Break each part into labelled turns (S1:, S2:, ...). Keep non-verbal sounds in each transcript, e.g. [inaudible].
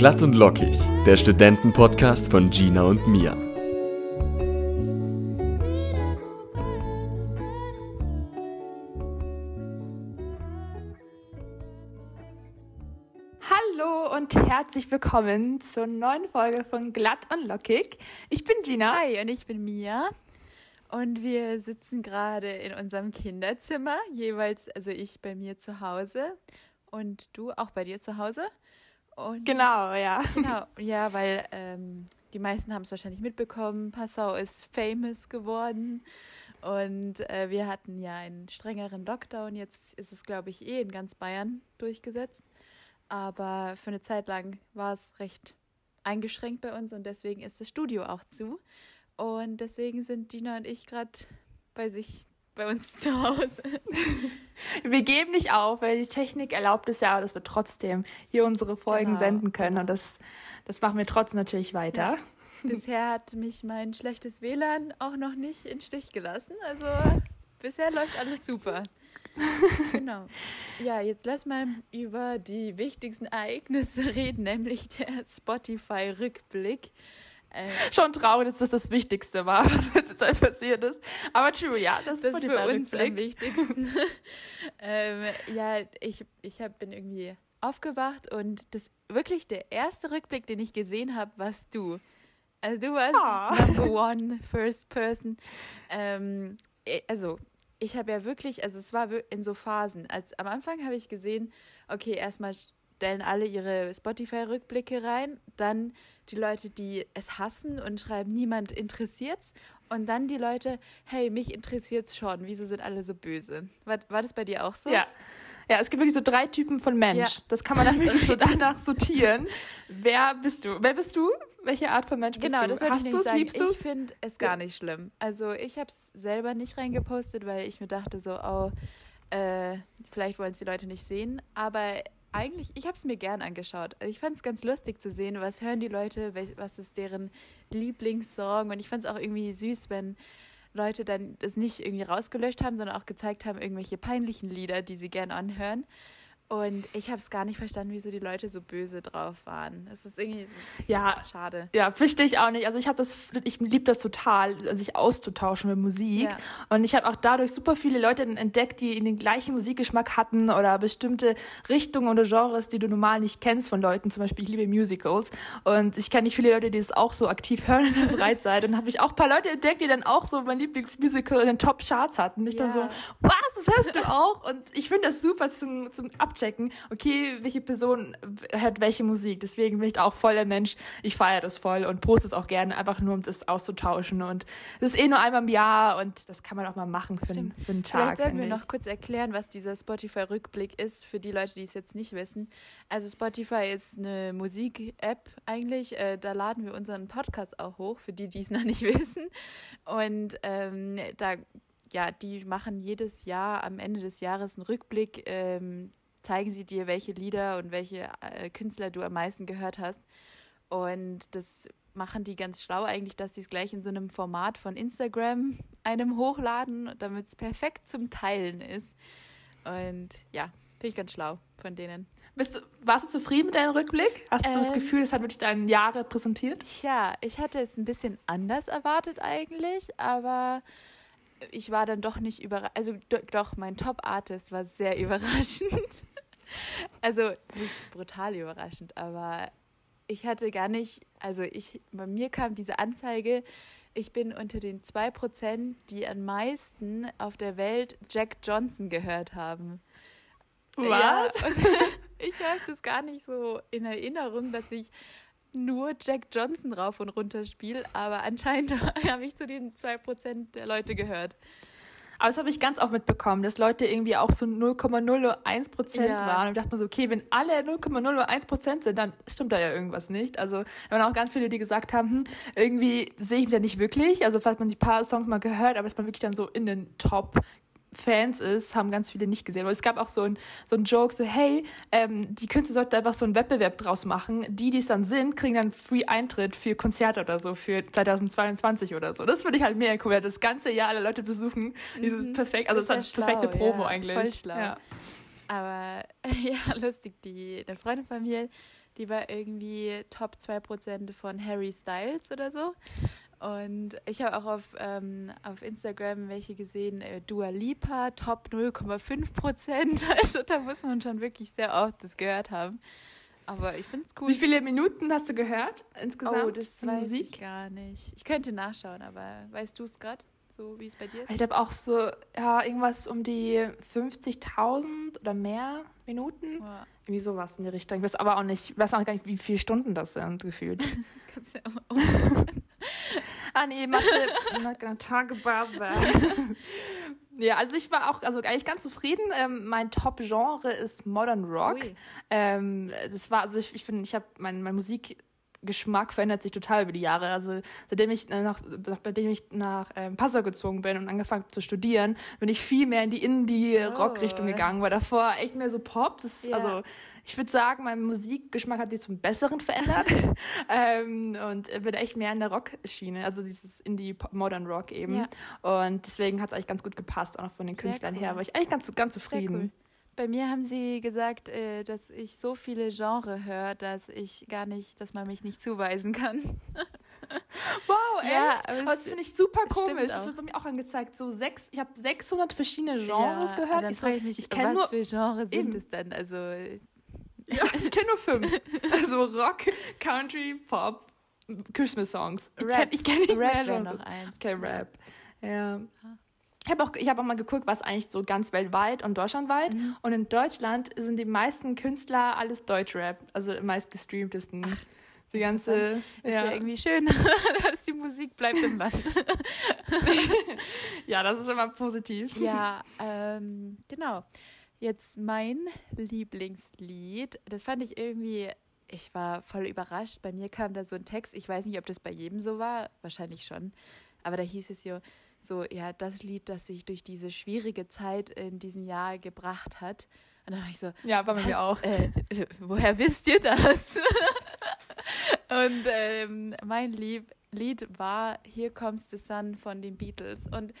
S1: Glatt und lockig, der Studentenpodcast von Gina und Mia.
S2: Hallo und herzlich willkommen zur neuen Folge von Glatt und Lockig. Ich bin Gina.
S3: Hi, und ich bin Mia. Und wir sitzen gerade in unserem Kinderzimmer, jeweils, also ich bei mir zu Hause und du auch bei dir zu Hause. Und
S2: Genau, ja.
S3: Genau, ja, weil ähm, die meisten haben es wahrscheinlich mitbekommen. Passau ist famous geworden. Und äh, wir hatten ja einen strengeren Lockdown. Jetzt ist es, glaube ich, eh in ganz Bayern durchgesetzt. Aber für eine Zeit lang war es recht eingeschränkt bei uns und deswegen ist das Studio auch zu. Und deswegen sind Gina und ich gerade bei sich, bei uns [laughs] zu Hause.
S2: Wir geben nicht auf, weil die Technik erlaubt es ja, dass wir trotzdem hier unsere Folgen
S3: Genau,
S2: senden können.
S3: genau.
S2: Und das, das machen wir trotzdem natürlich weiter. [laughs]
S3: Bisher hat mich mein schlechtes WLAN auch noch nicht in Stich gelassen. Also bisher läuft alles super. [laughs] Genau. Ja, jetzt lass mal über die wichtigsten Ereignisse reden, nämlich der Spotify-Rückblick. Äh,
S2: Schon traurig, dass das das Wichtigste war, [laughs] was jetzt halt passiert ist. Aber true, ja, das,
S3: das
S2: ist
S3: für uns am wichtigsten. [laughs] ähm, ja, ich, ich hab, bin irgendwie aufgewacht und das wirklich der erste Rückblick, den ich gesehen habe, warst du. Also du warst
S2: Ah.
S3: Number One, First Person. Ähm, eh, also ich habe ja wirklich, also es war in so Phasen. Als am Anfang habe ich gesehen, okay, erstmal stellen alle ihre Spotify-Rückblicke rein, dann die Leute, die es hassen und schreiben, niemand interessiert's. Und dann die Leute, hey, mich interessiert's schon, wieso sind alle so böse? War, war das bei dir auch so?
S2: Ja. Ja, es gibt wirklich so drei Typen von Mensch.
S3: Ja.
S2: Das kann man dann [laughs] wirklich so danach sortieren. Wer bist du? Wer bist du? Welche Art von Mensch bist
S3: Genau,
S2: du?
S3: das wollte
S2: Hast
S3: ich
S2: es?
S3: sagen.
S2: Liebst du
S3: ich finde es gar nicht schlimm. Also ich habe es selber nicht reingepostet, weil ich mir dachte so, oh, äh, vielleicht wollen es die Leute nicht sehen. Aber eigentlich, ich habe es mir gern angeschaut. Ich fand es ganz lustig zu sehen, was hören die Leute, was ist deren Lieblingssong. Und ich fand es auch irgendwie süß, wenn Leute dann das nicht irgendwie rausgelöscht haben, sondern auch gezeigt haben, irgendwelche peinlichen Lieder, die sie gern anhören. Und ich habe es gar nicht verstanden, wieso die Leute so böse drauf waren. Es ist irgendwie so
S2: Ja,
S3: schade.
S2: Ja, verstehe ich auch nicht. Also ich habe das, ich liebe das total, sich auszutauschen mit Musik.
S3: Ja.
S2: Und ich habe auch dadurch super viele Leute entdeckt, die in den gleichen Musikgeschmack hatten oder bestimmte Richtungen oder Genres, die du normal nicht kennst von Leuten. Zum Beispiel, ich liebe Musicals. Und ich kenne nicht viele Leute, die es auch so aktiv [laughs] hören in der [laughs] Freizeit. Und habe ich auch ein paar Leute entdeckt, die dann auch so mein Lieblingsmusical in den Top-Charts hatten. Ich dann so,
S3: Ja.
S2: was, das hörst du auch? Und ich finde das super zum, zum Abchecken. Okay, welche Person hört welche Musik. Deswegen bin ich da auch voll der Mensch. Ich feiere das voll und poste es auch gerne, einfach nur um das auszutauschen. Und es ist eh nur einmal im Jahr und das kann man auch mal machen für, einen, für einen Tag.
S3: Vielleicht sollten wir
S2: finde
S3: noch kurz erklären, was dieser Spotify-Rückblick ist, für die Leute, die es jetzt nicht wissen. Also Spotify ist eine Musik-App eigentlich. Äh, da laden wir unseren Podcast auch hoch, für die, die es noch nicht [laughs] wissen. Und ähm, da, ja, die machen jedes Jahr am Ende des Jahres einen Rückblick, ähm, zeigen sie dir, welche Lieder und welche äh, Künstler du am meisten gehört hast. Und das machen die ganz schlau eigentlich, dass sie es gleich in so einem Format von Instagram einem hochladen, damit es perfekt zum Teilen ist. Und ja, finde ich ganz schlau von denen.
S2: Bist du, warst du zufrieden mit deinem Rückblick? Hast du das
S3: Ähm,
S2: Gefühl, es hat wirklich deine Jahre präsentiert?
S3: Tja, ich hatte es ein bisschen anders erwartet eigentlich, aber ich war dann doch nicht überrascht. Also do, doch, mein Top-Artist war sehr [laughs] überraschend. also nicht brutal überraschend, aber ich hatte gar nicht, also ich, bei mir kam diese Anzeige, ich bin unter den 2%, die am meisten auf der Welt Jack Johnson gehört haben. Ja,
S2: Was?
S3: und [laughs] ich habe das gar nicht so in Erinnerung, dass ich nur Jack Johnson rauf und runter spiele, aber anscheinend [laughs] habe ich zu den 2% der Leute gehört.
S2: Aber das habe ich ganz oft mitbekommen, dass Leute irgendwie auch so 0,01 Prozent
S3: Ja.
S2: waren. Und ich dachte mir so, okay, wenn alle 0,01 Prozent sind, dann stimmt da ja irgendwas nicht. Also da waren auch ganz viele, die gesagt haben, hm, irgendwie sehe ich mich da nicht wirklich. Also vielleicht hat man die paar Songs mal gehört, aber dass man wirklich dann so in den Top Fans ist, haben ganz viele nicht gesehen. Aber es gab auch so ein, so ein Joke, so hey, ähm, die Künstler sollten einfach so einen Wettbewerb draus machen. Die, die es dann sind, kriegen dann Free Eintritt für Konzerte oder so, für 2022 oder so. Das finde ich halt mega cool. Das ganze Jahr alle Leute besuchen. Diese perfekt, also
S3: Das
S2: das
S3: ist ja
S2: halt perfekte
S3: schlau,
S2: Promo
S3: ja,
S2: eigentlich.
S3: voll schlau.
S2: Ja.
S3: Aber [laughs] ja, lustig, die eine Freundin von mir, Die war irgendwie Top 2% von Harry Styles oder so. Und ich habe auch auf, ähm, auf Instagram welche gesehen, äh, Dua Lipa, Top 0,5 Prozent. [laughs] Also da muss man schon wirklich sehr oft das gehört haben. Aber ich finde es cool.
S2: Wie viele Minuten hast du gehört insgesamt?
S3: Oh, das weiß Musik? ich gar nicht. Ich könnte nachschauen, aber weißt du es gerade, so wie es bei dir ist?
S2: Ich glaube auch so, ja, irgendwas um die 50.000 oder mehr Minuten. Ja. Irgendwie sowas in die Richtung. Ich weiß aber auch nicht, ich weiß auch gar nicht, wie viele Stunden das sind, gefühlt. [laughs] Kannst ja auch Ah nee, Mathe, [laughs] Tagebaba. [laughs] ja, also ich war auch also eigentlich ganz zufrieden. Ähm, mein Top-Genre ist Modern Rock. Ähm, das war, also ich, ich finde, ich habe mein, mein Musik. Geschmack verändert sich total über die Jahre. Also seitdem ich nach, nachdem ich nach ähm, Passau gezogen bin und angefangen zu studieren, bin ich viel mehr in die Indie-Rock-Richtung oh. gegangen, weil davor echt mehr so Pop. Das, ja. Also ich würde sagen, mein Musikgeschmack hat sich zum Besseren verändert [laughs] ähm, und bin echt mehr in der Rock-Schiene, also dieses Indie-Modern Rock eben. Ja. Und deswegen hat es eigentlich ganz gut gepasst, auch noch von den Künstlern cool. her. War ich eigentlich ganz, ganz zufrieden. Cool.
S3: Bei mir haben sie gesagt, äh, dass ich so viele Genre höre, dass ich gar nicht, dass man mich nicht zuweisen kann. [laughs]
S2: Wow, ja, echt? Aber das finde ich super komisch. Das wird bei mir auch angezeigt. So sechs, ich habe 600 verschiedene Genres ja, gehört.
S3: Dann ich, so, ich mich, ich was nur, für Genres sind eben. es denn? Also
S2: ja, ich kenne nur fünf. [laughs] Also Rock, Country, Pop, Christmas-Songs. Ich kenne ich kenn nicht Rap mehr noch eins. Okay, Rap. Ja. Ich habe auch, hab auch mal geguckt, was eigentlich so ganz weltweit und deutschlandweit. Mhm. Und in Deutschland sind die meisten Künstler alles Deutschrap. Also meist gestreamtesten. Ach, die ganze.
S3: Ja. Ist ja irgendwie schön, [laughs] dass die Musik bleibt im Land. [laughs]
S2: ja, das ist schon mal positiv.
S3: Ja, ähm, genau. Jetzt mein Lieblingslied. Das fand ich irgendwie, ich war voll überrascht. Bei mir kam da so ein Text. Ich weiß nicht, ob das bei jedem so war. Wahrscheinlich schon. Aber da hieß es ja so, ja, das Lied, das sich durch diese schwierige Zeit in diesem Jahr gebracht hat. Und dann war ich so,
S2: ja, bei mir auch.
S3: Äh, woher wisst ihr das? [laughs] Und ähm, mein Lieb Lied war Here Comes the Sun von den Beatles. Und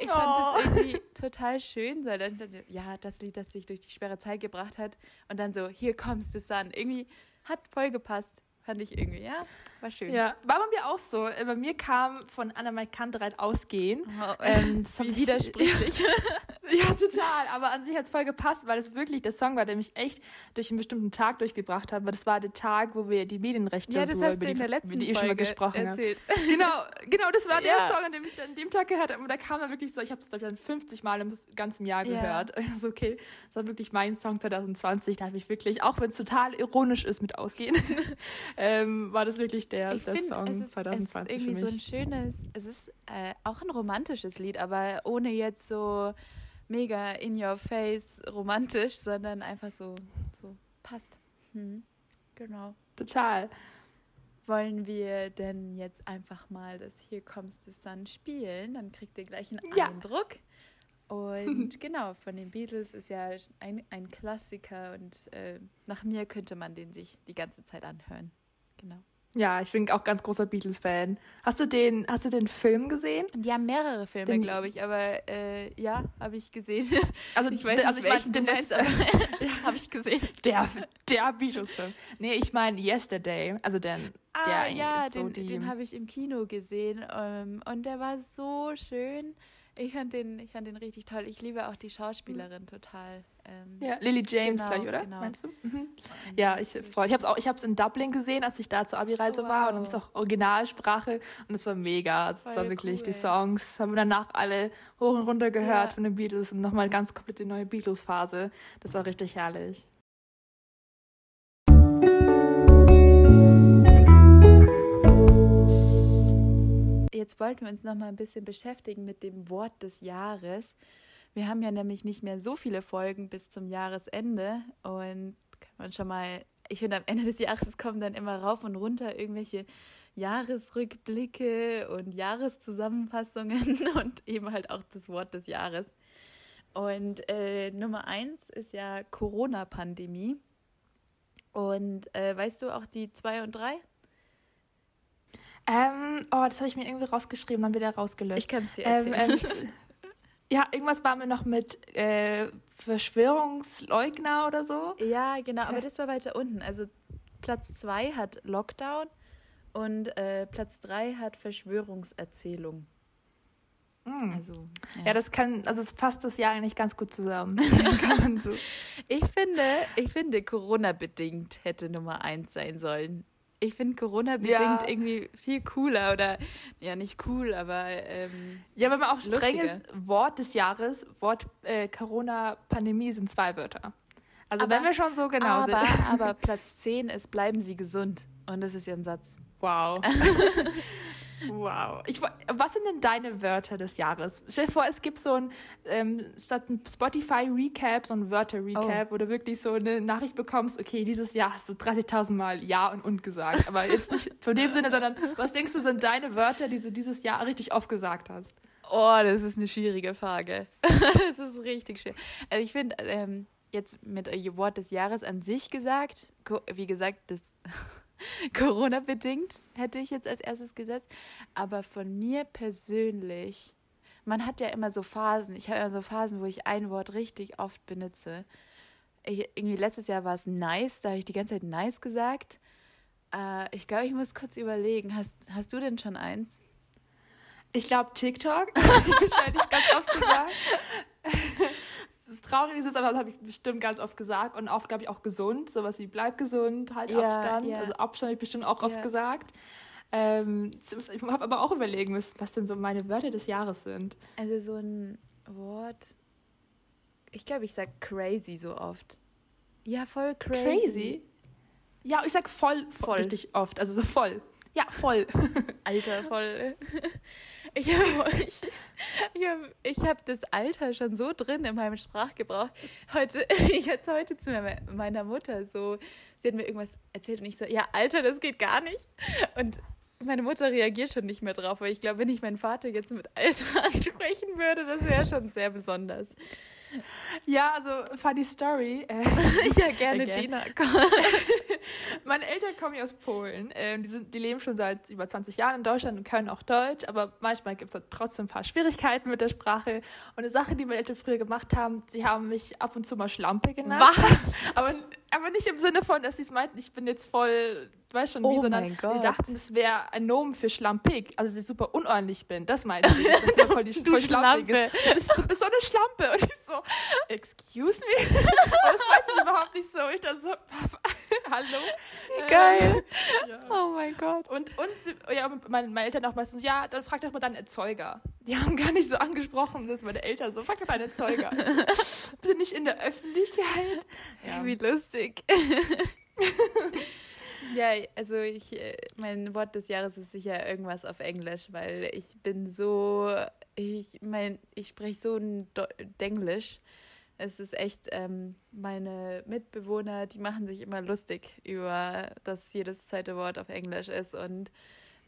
S3: ich fand oh. das irgendwie total schön, weil dann, ja, das Lied, das sich durch die schwere Zeit gebracht hat und dann so, Here comes the sun. Irgendwie hat voll gepasst, fand ich irgendwie, ja. War schön.
S2: Ja, war bei mir auch so. Äh, bei mir kam von Anna Kantereit ausgehen.
S3: Oh, ähm, [laughs] das Wie widersprüchlich. [laughs] [laughs]
S2: ja, total. Aber an sich hat es voll gepasst, weil es wirklich der Song war, der mich echt durch einen bestimmten Tag durchgebracht hat. Weil das war der Tag, wo wir die Medienrechte
S3: ja, das hast du in der letzten die, Folge schon mal gesprochen erzählt.
S2: haben. [laughs] [laughs] Genau, genau, das war der ja. Song, an dem ich an dem Tag gehört habe. Und da kam dann wirklich so, ich habe es dann 50 Mal im ganzen Jahr gehört. Ja. So, okay, das war wirklich mein Song 2020. Da habe ich wirklich, auch wenn es total ironisch ist mit Ausgehen, ähm, war das wirklich der, ich der find, Song es ist, 2020
S3: es ist irgendwie so ein schönes, es ist äh, auch ein romantisches Lied, aber ohne jetzt so mega in your face romantisch, sondern einfach so, so passt. Hm. Genau.
S2: Total.
S3: Wollen wir denn jetzt einfach mal das Hier kommst du Sun spielen? Dann kriegt ihr gleich einen
S2: ja.
S3: Eindruck. Und [laughs] genau, von den Beatles ist ja ein, ein Klassiker und äh, nach mir könnte man den sich die ganze Zeit anhören. Genau.
S2: Ja, ich bin auch ganz großer Beatles-Fan. Hast du den, hast du den Film gesehen?
S3: Die haben mehrere Filme, glaube ich, aber äh, ja, habe ich gesehen. [laughs]
S2: Also ich weiß nicht, also ich mein, du meinst, aber [laughs] [laughs]
S3: ja, habe ich gesehen.
S2: Der, der Beatles-Film. Nee, ich meine Yesterday, also den,
S3: ah, der ja, so den, den habe ich im Kino gesehen um, ähm, und der war so schön. Ich fand den, ich fand den richtig toll. Ich liebe auch die Schauspielerin total.
S2: Ähm, ja, Lily James genau, gleich, oder? Genau. Meinst du? Mhm. Ja, ich freue Ich habe es auch, ich habe es in Dublin gesehen, als ich da zur Abi-Reise oh, wow. war und habe es auch Originalsprache und es war mega. Es war wirklich cool, die Songs haben wir danach alle hoch und runter gehört ja. von den Beatles und nochmal ganz komplett die neue Beatles-Phase. Das war richtig herrlich.
S3: Jetzt wollten wir uns noch mal ein bisschen beschäftigen mit dem Wort des Jahres. Wir haben ja nämlich nicht mehr so viele Folgen bis zum Jahresende und kann man schon mal, ich finde am Ende des Jahres kommen dann immer rauf und runter irgendwelche Jahresrückblicke und Jahreszusammenfassungen [laughs] und eben halt auch das Wort des Jahres. Und äh, Nummer eins ist ja Corona-Pandemie. Und äh, weißt du auch die zwei und drei?
S2: Ähm, oh, das habe ich mir irgendwie rausgeschrieben, dann wieder rausgelöscht.
S3: Ich kann es dir ähm, erzählen.
S2: Ähm, [laughs] ja, irgendwas war mir noch mit äh, Verschwörungsleugner oder so.
S3: Ja, genau, aber das war weiter unten. Also Platz 2 hat Lockdown und äh, Platz 3 hat Verschwörungserzählung.
S2: Mm.
S3: Also, ja.
S2: Ja, das kann, also es passt das Jahr eigentlich ganz gut zusammen. [laughs] so.
S3: ich finde, ich finde, Corona-bedingt hätte Nummer 1 sein sollen. Ich finde Corona-bedingt
S2: Ja.
S3: irgendwie viel cooler oder, ja, nicht cool, aber ähm,
S2: Ja, wenn man auch
S3: Lustiger.
S2: strenges Wort des Jahres, Wort äh, Corona-Pandemie sind zwei Wörter. Also
S3: Aber-
S2: wenn wir schon so genau
S3: aber,
S2: sind.
S3: aber Platz 10 ist, bleiben Sie gesund. Und das ist ja ein Satz.
S2: Wow. [laughs] wow. Ich, was sind denn deine Wörter des Jahres? Stell dir vor, es gibt so ein, ähm, statt ein Spotify-Recap, so ein Wörter-Recap, wo du wirklich so eine Nachricht bekommst, okay, dieses Jahr hast du 30.000 Mal Ja und Und gesagt. Aber jetzt nicht von dem Sinne, sondern was denkst du, sind deine Wörter, die du dieses Jahr richtig oft gesagt hast?
S3: Oh, das ist eine schwierige Frage. [laughs] das ist richtig schwer. Also ich finde, ähm, jetzt mit äh, Wort des Jahres an sich gesagt, wie gesagt, das [laughs] [laughs] Corona-bedingt hätte ich jetzt als erstes gesetzt. Aber von mir persönlich, man hat ja immer so Phasen. Ich habe immer so Phasen, wo ich ein Wort richtig oft benutze. Ich, irgendwie letztes Jahr war es nice, da habe ich die ganze Zeit nice gesagt. Äh, ich glaube, ich muss kurz überlegen. Hast, hast du denn schon eins?
S2: Ich glaube TikTok, [laughs] wahrscheinlich ganz oft gesagt. [laughs] Das ist traurig, ist es, aber das habe ich bestimmt ganz oft gesagt. Und auch, glaube ich, auch gesund. Sowas wie bleib gesund, halt
S3: Ja,
S2: Abstand.
S3: ja.
S2: Also Abstand habe ich bestimmt auch oft
S3: Ja.
S2: gesagt. Ähm, ich habe aber auch überlegen müssen, was denn so meine Wörter des Jahres sind.
S3: Also so ein Wort. Ich glaube, ich sag crazy so oft. Ja, voll crazy.
S2: Crazy? Ja, ich sag voll, voll. richtig oft. Also so voll. Ja, voll.
S3: Alter, voll. [laughs] Ich habe ich, ich hab, ich hab das Alter schon so drin in meinem Sprachgebrauch. Heute, [laughs] ich hatte heute zu me- meiner Mutter so, sie hat mir irgendwas erzählt und ich so, ja, Alter, das geht gar nicht. Und meine Mutter reagiert schon nicht mehr drauf, weil ich glaube, wenn ich meinen Vater jetzt mit Alter [laughs] ansprechen würde, das wäre schon sehr besonders.
S2: Ja, also funny Story. Äh, [laughs]
S3: Ja, gerne,
S2: Okay.
S3: Gina. [laughs]
S2: Meine Eltern kommen ja aus Polen. Ähm, die, sind, die leben schon seit über 20 Jahren in Deutschland und können auch Deutsch, aber manchmal gibt es trotzdem ein paar Schwierigkeiten mit der Sprache. Und eine Sache, die meine Eltern früher gemacht haben, sie haben mich ab und zu mal Schlampe genannt.
S3: Was?
S2: Aber, aber nicht im Sinne von, dass sie es meinten, ich bin jetzt voll, du weißt schon wie,
S3: Oh
S2: sondern sie dachten, es wäre ein Nomen für schlampig. Also, dass ich super unordentlich bin. Das meinten sie. Das ist voll, die, [laughs] voll schlampig
S3: Schlampe.
S2: ist. Du bist, so eine Schlampe. Und ich so, excuse me? [laughs] Und das meinten sie überhaupt nicht so. Ich dachte so, [laughs] hallo?
S3: Geil.
S2: Ähm, ja.
S3: Oh mein Gott.
S2: Und, und ja, meine, meine Eltern auch meistens, ja, dann frag doch mal deinen Erzeuger. Die haben gar nicht so angesprochen, dass meine Eltern so, frag doch deinen Erzeuger. [laughs] Ich in der Öffentlichkeit. Ja.
S3: Wie lustig. [laughs] ja, also ich, äh, mein Wort des Jahres ist sicher irgendwas auf Englisch, weil ich bin so, ich mein, ich spreche so ein Denglisch. Es ist echt, ähm, meine Mitbewohner, die machen sich immer lustig über, dass jedes zweite Wort auf Englisch ist und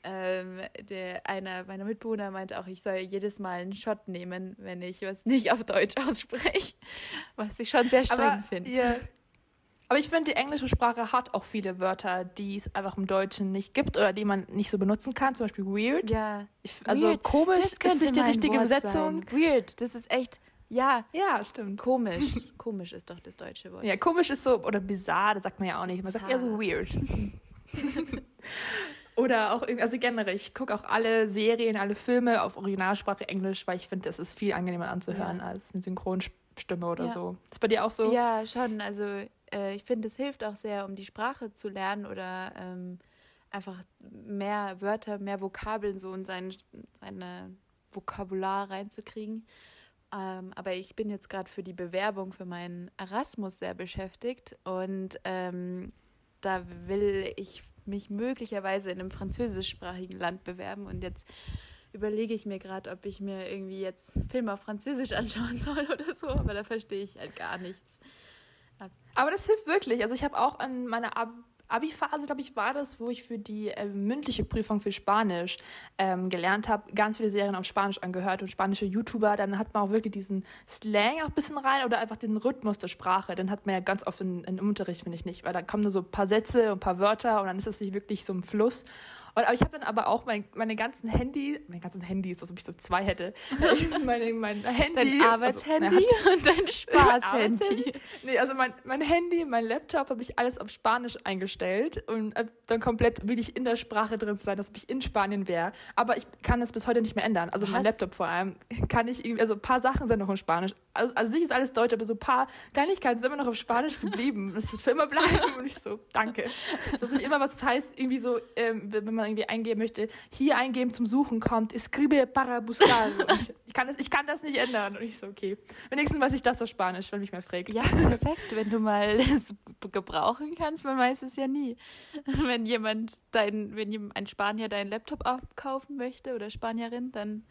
S3: ähm, der einer meiner Mitbewohner meinte auch, ich soll jedes Mal einen Shot nehmen, wenn ich was [laughs] nicht auf Deutsch ausspreche, was ich schon sehr streng finde.
S2: ihr- aber ich finde, die englische Sprache hat auch viele Wörter, die es einfach im Deutschen nicht gibt oder die man nicht so benutzen kann. Zum Beispiel weird.
S3: Ja,
S2: Ich, also
S3: Weird.
S2: komisch
S3: das
S2: ist nicht die richtige
S3: Wort
S2: Besetzung.
S3: Sein. Weird, das ist echt, ja,
S2: Ja, stimmt.
S3: komisch. [laughs] komisch ist doch das deutsche Wort.
S2: Ja, komisch ist so, oder bizarre, das sagt man ja auch nicht. Man sagt eher so weird. [laughs] oder auch, irgendwie- also generell, ich gucke auch alle Serien, alle Filme auf Originalsprache Englisch, weil ich finde, das ist viel angenehmer anzuhören
S3: Ja.
S2: als eine Synchronstimme oder
S3: Ja.
S2: so. Ist bei dir auch so?
S3: Ja, schon. Also äh, ich finde, es hilft auch sehr, um die Sprache zu lernen oder ähm, einfach mehr Wörter, mehr Vokabeln so in sein seine Vokabular reinzukriegen. Ähm, aber ich bin jetzt gerade für die Bewerbung für meinen Erasmus sehr beschäftigt und ähm, da will ich mich möglicherweise in einem französischsprachigen Land bewerben und jetzt überlege ich mir gerade, ob ich mir irgendwie jetzt Filme auf Französisch anschauen soll oder so, aber da verstehe ich halt gar nichts.
S2: Aber das hilft wirklich. Also ich habe auch an meiner Ab Abi-Phase, glaube ich, war das, wo ich für die äh, mündliche Prüfung für Spanisch ähm, gelernt habe, ganz viele Serien auf Spanisch angehört und spanische YouTuber. Dann hat man auch wirklich diesen Slang auch ein bisschen rein oder einfach den Rhythmus der Sprache. Den hat man ja ganz oft in Unterricht, finde ich nicht, weil da kommen nur so ein paar Sätze und ein paar Wörter und dann ist es nicht wirklich so ein Fluss. Und, aber ich habe dann aber auch mein, meine ganzen Handy, meine ganzen Handys, als ob ich so zwei hätte. [laughs] meine, mein Handy.
S3: Dein Arbeitshandy
S2: also, [laughs]
S3: und dein [laughs] Spaßhandy.
S2: nee, also mein, mein Handy, mein Laptop habe ich alles auf Spanisch eingestellt und dann komplett wirklich in der Sprache drin zu sein, dass ich in Spanien wäre. Aber ich kann das bis heute nicht mehr ändern. Also Was? mein Laptop vor allem kann ich irgendwie, also ein paar Sachen sind noch in Spanisch. Also, also sich ist alles Deutsch, aber so ein paar Kleinigkeiten sind immer noch auf Spanisch geblieben. Das wird für immer bleiben. Und ich so, danke. Das ist nicht immer, was das heißt, irgendwie so, ähm, wenn man irgendwie eingeben möchte, hier eingeben zum Suchen kommt, escribe para buscar. Ich, [laughs] ich, kann das, ich kann das nicht ändern. Und ich so, okay. Wenigstens weiß ich das auf Spanisch, wenn mich mal fragt.
S3: Ja, perfekt. Wenn du mal [laughs] es gebrauchen kannst, man weiß es ja nie. [laughs] Wenn jemand dein, wenn ein Spanier deinen Laptop abkaufen möchte oder Spanierin, dann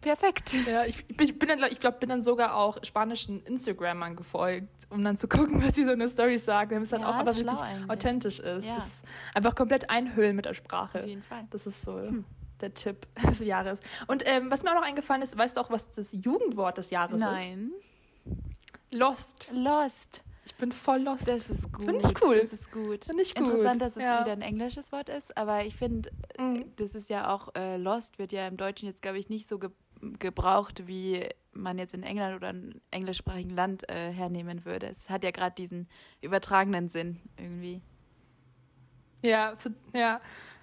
S3: perfekt.
S2: Ja, ich, ich bin dann, ich glaube, bin dann sogar auch spanischen Instagrammern gefolgt, um dann zu gucken, was sie so in der Story sagen, damit es dann ja, auch einfach wirklich eigentlich. authentisch ist. Ja. Das einfach komplett einhüllen mit der Sprache.
S3: Auf jeden Fall.
S2: Das ist so hm. der Tipp [laughs] des Jahres. Und ähm, was mir auch noch eingefallen ist, weißt du auch, was das Jugendwort des Jahres
S3: Nein.
S2: ist? Nein. Lost.
S3: Lost.
S2: Ich bin voll lost.
S3: Das ist gut.
S2: Finde ich cool.
S3: Das ist gut.
S2: Finde ich gut.
S3: Interessant, dass es ja. wieder ein englisches Wort ist, aber ich finde, mhm. das ist ja auch, äh, lost wird ja im Deutschen jetzt, glaube ich, nicht so ge gebraucht, wie man jetzt in England oder einem englischsprachigen Land äh, hernehmen würde. Es hat ja gerade diesen übertragenen Sinn irgendwie.
S2: Ja, ja.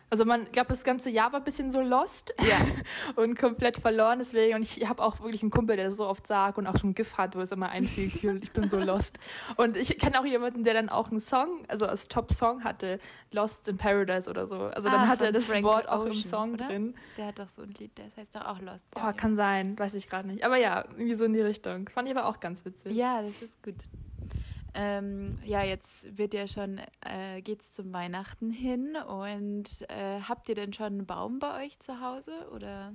S2: Also man gab das ganze Jahr war ein bisschen so lost
S3: ja. [laughs]
S2: und komplett verloren deswegen und ich habe auch wirklich einen Kumpel, der das so oft sagt und auch schon GIF hat, wo es immer einfliegt, ich bin so lost. Und ich kenne auch jemanden, der dann auch einen Song, also als Top-Song hatte, Lost in Paradise oder so. Also dann ah, hat er das Frank Wort auch Ocean, im Song
S3: oder?
S2: drin.
S3: Der hat doch so ein Lied, das heißt doch auch Lost.
S2: Oh, ja, kann sein, weiß ich gerade nicht. Aber ja, irgendwie so in die Richtung. Fand ich aber auch ganz witzig.
S3: Ja, das ist gut. Ähm, ja, jetzt wird ja schon, äh, geht's zum Weihnachten hin und äh, habt ihr denn schon einen Baum bei euch zu Hause oder?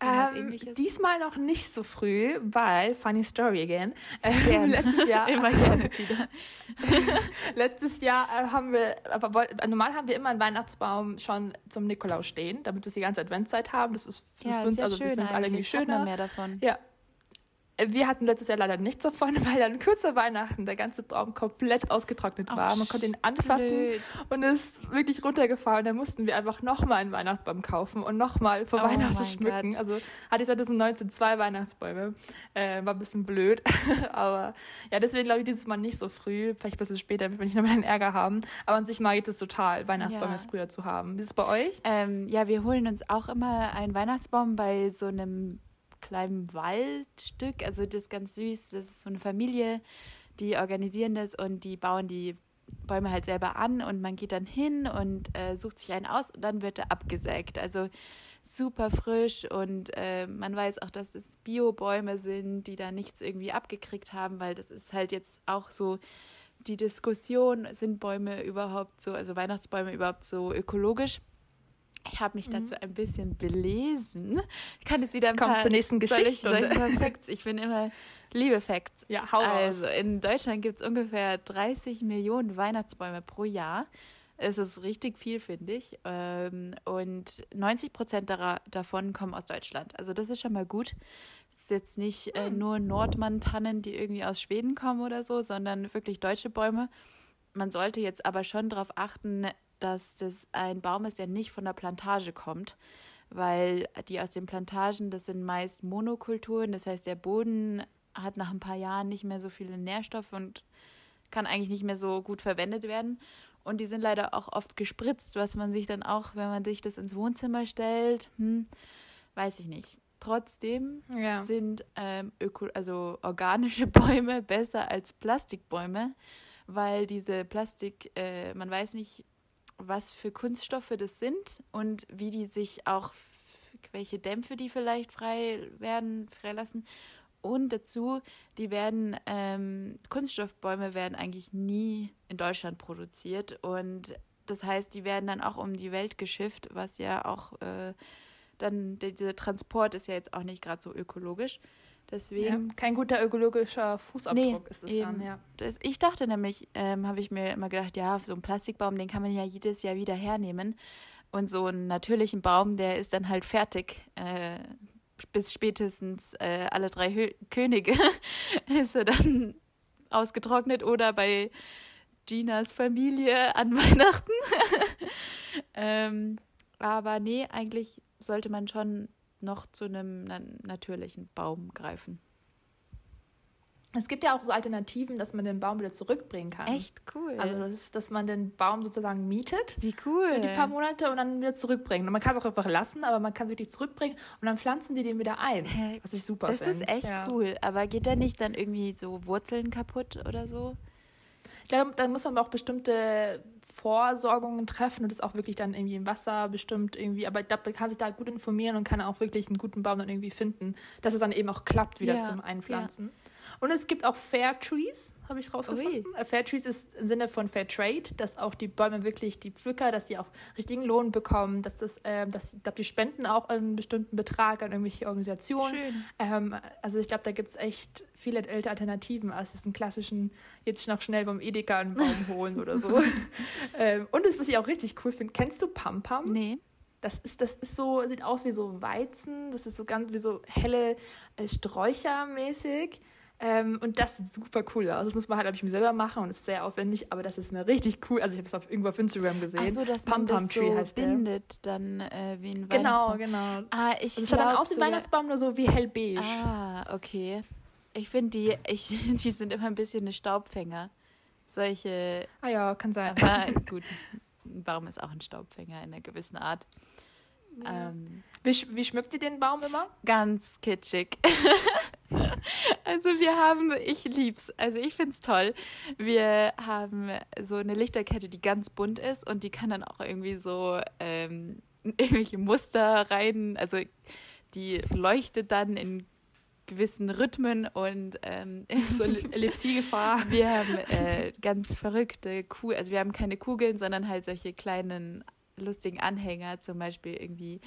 S2: Ähm, diesmal noch nicht so früh, weil, funny story again, äh, [laughs] letztes Jahr, [laughs]
S3: immer gerne, [laughs]
S2: letztes Jahr äh, haben wir, aber normal haben wir immer einen Weihnachtsbaum schon zum Nikolaus stehen, damit wir die ganze Adventszeit haben. Das ist
S3: für ja, uns,
S2: also
S3: schön
S2: für uns alle irgendwie schöner.
S3: mehr davon.
S2: Ja, wir hatten letztes Jahr leider nichts davon, [laughs] weil dann kurz vor Weihnachten der ganze Baum komplett ausgetrocknet war. Oh, Man konnte ihn anfassen
S3: blöd.
S2: und ist wirklich runtergefallen. Da mussten wir einfach nochmal einen Weihnachtsbaum kaufen und nochmal vor oh Weihnachten schmücken.
S3: Gott.
S2: Also hatte ich 2019 zwei Weihnachtsbäume. Äh, war ein bisschen blöd. [laughs] Aber ja, deswegen glaube ich dieses Mal nicht so früh. Vielleicht ein bisschen später, wenn ich noch mal einen Ärger haben. Aber an sich mag ich das total, Weihnachtsbäume ja. früher zu haben. Wie ist es bei euch?
S3: Ähm, ja, wir holen uns auch immer einen Weihnachtsbaum bei so einem kleinem Waldstück. Also das ist ganz süß. Das ist so eine Familie, die organisieren das und die bauen die Bäume halt selber an und man geht dann hin und äh, sucht sich einen aus und dann wird er abgesägt. Also super frisch und äh, man weiß auch, dass es Bio-Bäume sind, die da nichts irgendwie abgekriegt haben, weil das ist halt jetzt auch so die Diskussion, sind Bäume überhaupt so, also Weihnachtsbäume überhaupt so ökologisch? Ich habe mich mhm. dazu ein bisschen belesen. Ich kann jetzt wieder ein
S2: Kommt zur nächsten Geschichte.
S3: Ich, Facts. ich bin immer liebe Facts.
S2: Ja, hau
S3: Also in Deutschland gibt es ungefähr 30 Millionen Weihnachtsbäume pro Jahr. Es ist richtig viel, finde ich. Ähm, und 90 Prozent davon kommen aus Deutschland. Also das ist schon mal gut. Es ist jetzt nicht äh, hm. nur Nordmann-Tannen, die irgendwie aus Schweden kommen oder so, sondern wirklich deutsche Bäume. Man sollte jetzt aber schon darauf achten, dass das ein Baum ist, der nicht von der Plantage kommt, weil die aus den Plantagen, das sind meist Monokulturen, das heißt, der Boden hat nach ein paar Jahren nicht mehr so viele Nährstoffe und kann eigentlich nicht mehr so gut verwendet werden. Und die sind leider auch oft gespritzt, was man sich dann auch, wenn man sich das ins Wohnzimmer stellt, hm, weiß ich nicht. Trotzdem ja. sind ähm, öko also organische [laughs] Bäume besser als Plastikbäume, weil diese Plastik, äh, man weiß nicht, was für Kunststoffe das sind und wie die sich auch, welche Dämpfe die vielleicht frei werden, freilassen. Und dazu, die werden, ähm, Kunststoffbäume werden eigentlich nie in Deutschland produziert. Und das heißt, die werden dann auch um die Welt geschifft, was ja auch äh, dann, dieser Transport ist ja jetzt auch nicht gerade so ökologisch. Deswegen.
S2: Ja, kein guter ökologischer Fußabdruck nee, ist es eben. dann, ja.
S3: Das, ich dachte nämlich, ähm, habe ich mir immer gedacht, ja, so ein Plastikbaum, den kann man ja jedes Jahr wieder hernehmen. Und so einen natürlichen Baum, der ist dann halt fertig. Äh, bis spätestens äh, alle drei Hö Könige [laughs] ist er dann ausgetrocknet oder bei Ginas Familie an [laughs] Weihnachten. [laughs] ähm, aber nee, eigentlich sollte man schon noch zu einem na natürlichen Baum greifen.
S2: Es gibt ja auch so Alternativen, dass man den Baum wieder zurückbringen kann.
S3: Echt cool.
S2: Also, das dass man den Baum sozusagen mietet.
S3: Wie cool.
S2: Für die paar Monate und dann wieder zurückbringen. Und man kann es auch einfach lassen, aber man kann es wirklich zurückbringen und dann pflanzen die den wieder ein. Was ich super
S3: das
S2: finde.
S3: ist echt
S2: ja.
S3: cool. Aber geht da nicht dann irgendwie so Wurzeln kaputt oder so?
S2: Ich glaube, da muss man auch bestimmte Vorsorgungen treffen und das auch wirklich dann irgendwie im Wasser bestimmt irgendwie. Aber ich glaube, man kann sich da gut informieren und kann auch wirklich einen guten Baum dann irgendwie finden, dass es dann eben auch klappt wieder
S3: Ja,
S2: zum Einpflanzen. Und es gibt auch Fair Trees, habe ich rausgefunden. Äh, Fair Trees ist im Sinne von Fair Trade, dass auch die Bäume wirklich, die Pflücker, dass die auch richtigen Lohn bekommen, dass das, ähm, dass, ich glaube, die spenden auch einen bestimmten Betrag an irgendwelche Organisationen.
S3: Schön.
S2: Ähm, also ich glaube, da gibt es echt viele ältere Alternativen, als diesen klassischen, jetzt noch schnell vom Edeka einen Baum [laughs] holen oder so. ähm, und das, was ich auch richtig cool finde, kennst du Pam Pam?
S3: Nee.
S2: Das ist, das ist so, sieht aus wie so Weizen, das ist so ganz wie so helle äh, Sträucher mäßig. Ähm, und das sieht super cool aus. Das muss man halt, glaube ich, mir selber machen und ist sehr aufwendig, aber das ist eine richtig cool. Also ich habe es auf, irgendwo auf Instagram gesehen.
S3: Ach so, dass
S2: Pam
S3: das
S2: Tree
S3: so
S2: heißt der.
S3: bindet, dann äh, wie ein
S2: Genau, genau.
S3: Ah, ich
S2: Also es schaut dann aus wie Weihnachtsbaum, nur so wie hellbeige.
S3: Ah, okay. Ich finde die, ich, [laughs] die sind immer ein bisschen eine Staubfänger. Solche,
S2: Ah ja, kann sein.
S3: aber gut, ein Baum ist auch ein Staubfänger in einer gewissen Art.
S2: Ja.
S3: Ähm,
S2: Wie, wie schmückt ihr den Baum immer?
S3: ganz kitschig. [laughs] also wir haben, ich lieb's, also ich find's toll. Wir haben so eine Lichterkette, die ganz bunt ist und die kann dann auch irgendwie so ähm, [laughs] irgendwelche Muster rein, also die leuchtet dann in gewissen Rhythmen und ähm, [laughs]
S2: So Ellipsiegefahr.
S3: wir haben äh, ganz verrückte Kugeln, also wir haben keine Kugeln, sondern halt solche kleinen lustigen Anhänger, zum Beispiel irgendwie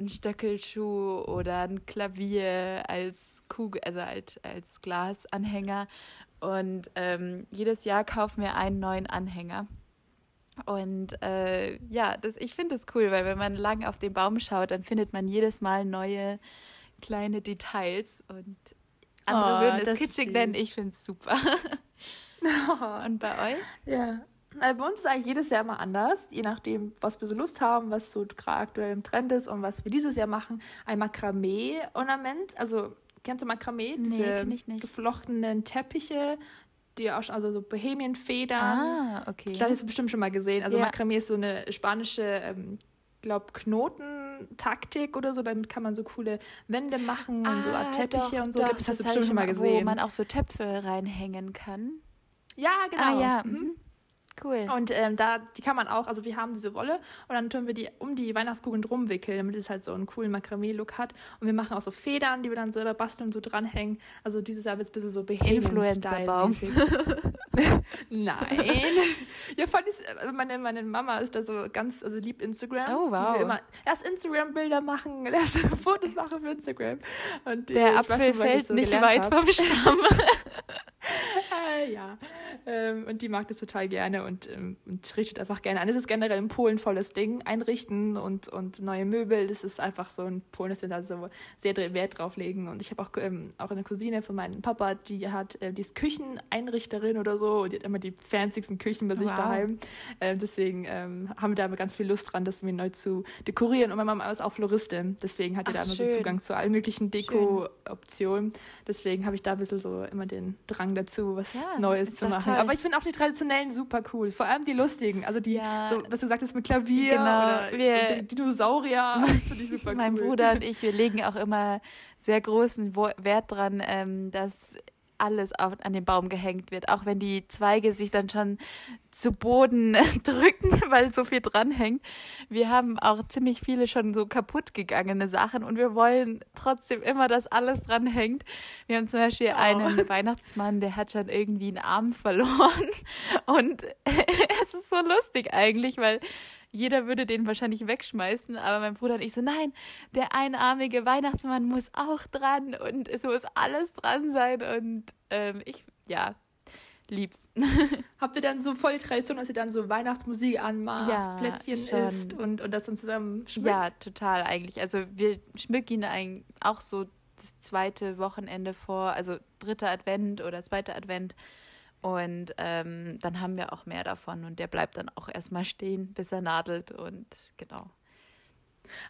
S3: ein Stöckelschuh oder ein Klavier als Kugel, also als, als Glasanhänger. Und ähm, jedes Jahr kaufen wir einen neuen Anhänger. Und äh, ja, das, ich finde das cool, weil wenn man lang auf den Baum schaut, dann findet man jedes Mal neue kleine Details. Und andere
S2: Oh,
S3: würden es kitschig nennen, ich finde es super. [laughs] Und bei euch?
S2: Ja. Also bei uns ist eigentlich jedes Jahr mal anders, je nachdem, was wir so Lust haben, was so gerade aktuell im Trend ist und was wir dieses Jahr machen. Ein Makramee-Ornament. Also, kennst du Makramee?
S3: Nee,
S2: Diese
S3: nicht.
S2: geflochtenen Teppiche, die auch schon, also so Bohemienfedern.
S3: Ah, okay.
S2: Ich glaube, das hast du bestimmt schon mal gesehen. Also
S3: Ja.
S2: Makramee ist so eine spanische, ähm, glaube Knotentaktik oder so. Damit kann man so coole Wände machen und so Art Teppiche
S3: Ah, doch,
S2: und so.
S3: Doch,
S2: das hast du bestimmt schon mal
S3: Wo
S2: gesehen.
S3: man auch so Töpfe reinhängen kann.
S2: ja, genau.
S3: Ah ja,
S2: Mhm.
S3: Cool.
S2: Und ähm, da, die kann man auch, also wir haben diese Wolle und dann tun wir die um die Weihnachtskugeln drum wickeln, damit es halt so einen coolen Makramee-Look hat. Und wir machen auch so Federn, die wir dann selber basteln und so dranhängen. Also dieses Jahr wird es ein bisschen so
S3: Influencer-Baum. [laughs]
S2: Nein. ja, fand ich, äh, meine, meine Mama ist da so ganz, also liebt Instagram.
S3: Oh, wow.
S2: Die will immer erst Instagram-Bilder machen, [laughs] erst Fotos machen für Instagram. Und, äh,
S3: Der Apfel
S2: schon,
S3: fällt
S2: so
S3: nicht weit
S2: hab.
S3: vom Stamm. [laughs]
S2: Ah, ja. Ähm, und die mag das total gerne und, ähm, und richtet einfach gerne an. Es ist generell in Polen volles Ding. Einrichten und, und neue Möbel, das ist einfach so in Polen, dass wir da so sehr Wert drauf legen. Und ich habe auch, ähm, auch eine Cousine von meinem Papa, die hat, äh, die ist Kücheneinrichterin oder so und die hat immer die fancysten Küchen bei sich
S3: Wow.
S2: daheim. Ähm, deswegen ähm, haben wir da immer ganz viel Lust dran, das mir neu zu dekorieren. Und meine Mama ist auch Floristin, deswegen hat die da
S3: Ach,
S2: immer so
S3: schön.
S2: Zugang zu allen möglichen Deko-Optionen. Deswegen habe ich da ein bisschen so immer den Drang dazu, was
S3: Ja,
S2: Neues zu machen.
S3: toll.
S2: Aber ich finde auch die traditionellen super cool. Vor allem die lustigen. Also die,
S3: Ja.
S2: so, was du sagtest mit Klavier
S3: Genau,
S2: oder
S3: wir-
S2: so die Dinosaurier. [laughs] Das finde ich super
S3: mein
S2: cool.
S3: Bruder und ich, wir legen auch immer sehr großen Wert dran, ähm, dass alles auf, an den Baum gehängt wird, auch wenn die Zweige sich dann schon zu Boden [laughs] drücken, weil so viel dranhängt. Wir haben auch ziemlich viele schon so kaputt gegangene Sachen und wir wollen trotzdem immer, dass alles dranhängt. Wir haben zum Beispiel
S2: Oh.
S3: einen [laughs] Weihnachtsmann, der hat schon irgendwie einen Arm verloren [laughs] und es ist so lustig eigentlich, weil jeder würde den wahrscheinlich wegschmeißen, aber mein Bruder und ich so, nein, der einarmige Weihnachtsmann muss auch dran und es muss alles dran sein und ähm, ich, ja, lieb's. [laughs]
S2: Habt ihr dann so voll die Tradition, dass ihr dann so Weihnachtsmusik anmacht,
S3: Ja,
S2: Plätzchen
S3: schon.
S2: isst und, und das dann zusammen schmückt?
S3: Ja, total eigentlich. Also wir schmücken ihn eigentlich auch so das zweite Wochenende vor, also dritter Advent oder zweiter Advent. Und ähm, dann haben wir auch mehr davon und der bleibt dann auch erstmal stehen, bis er nadelt und genau.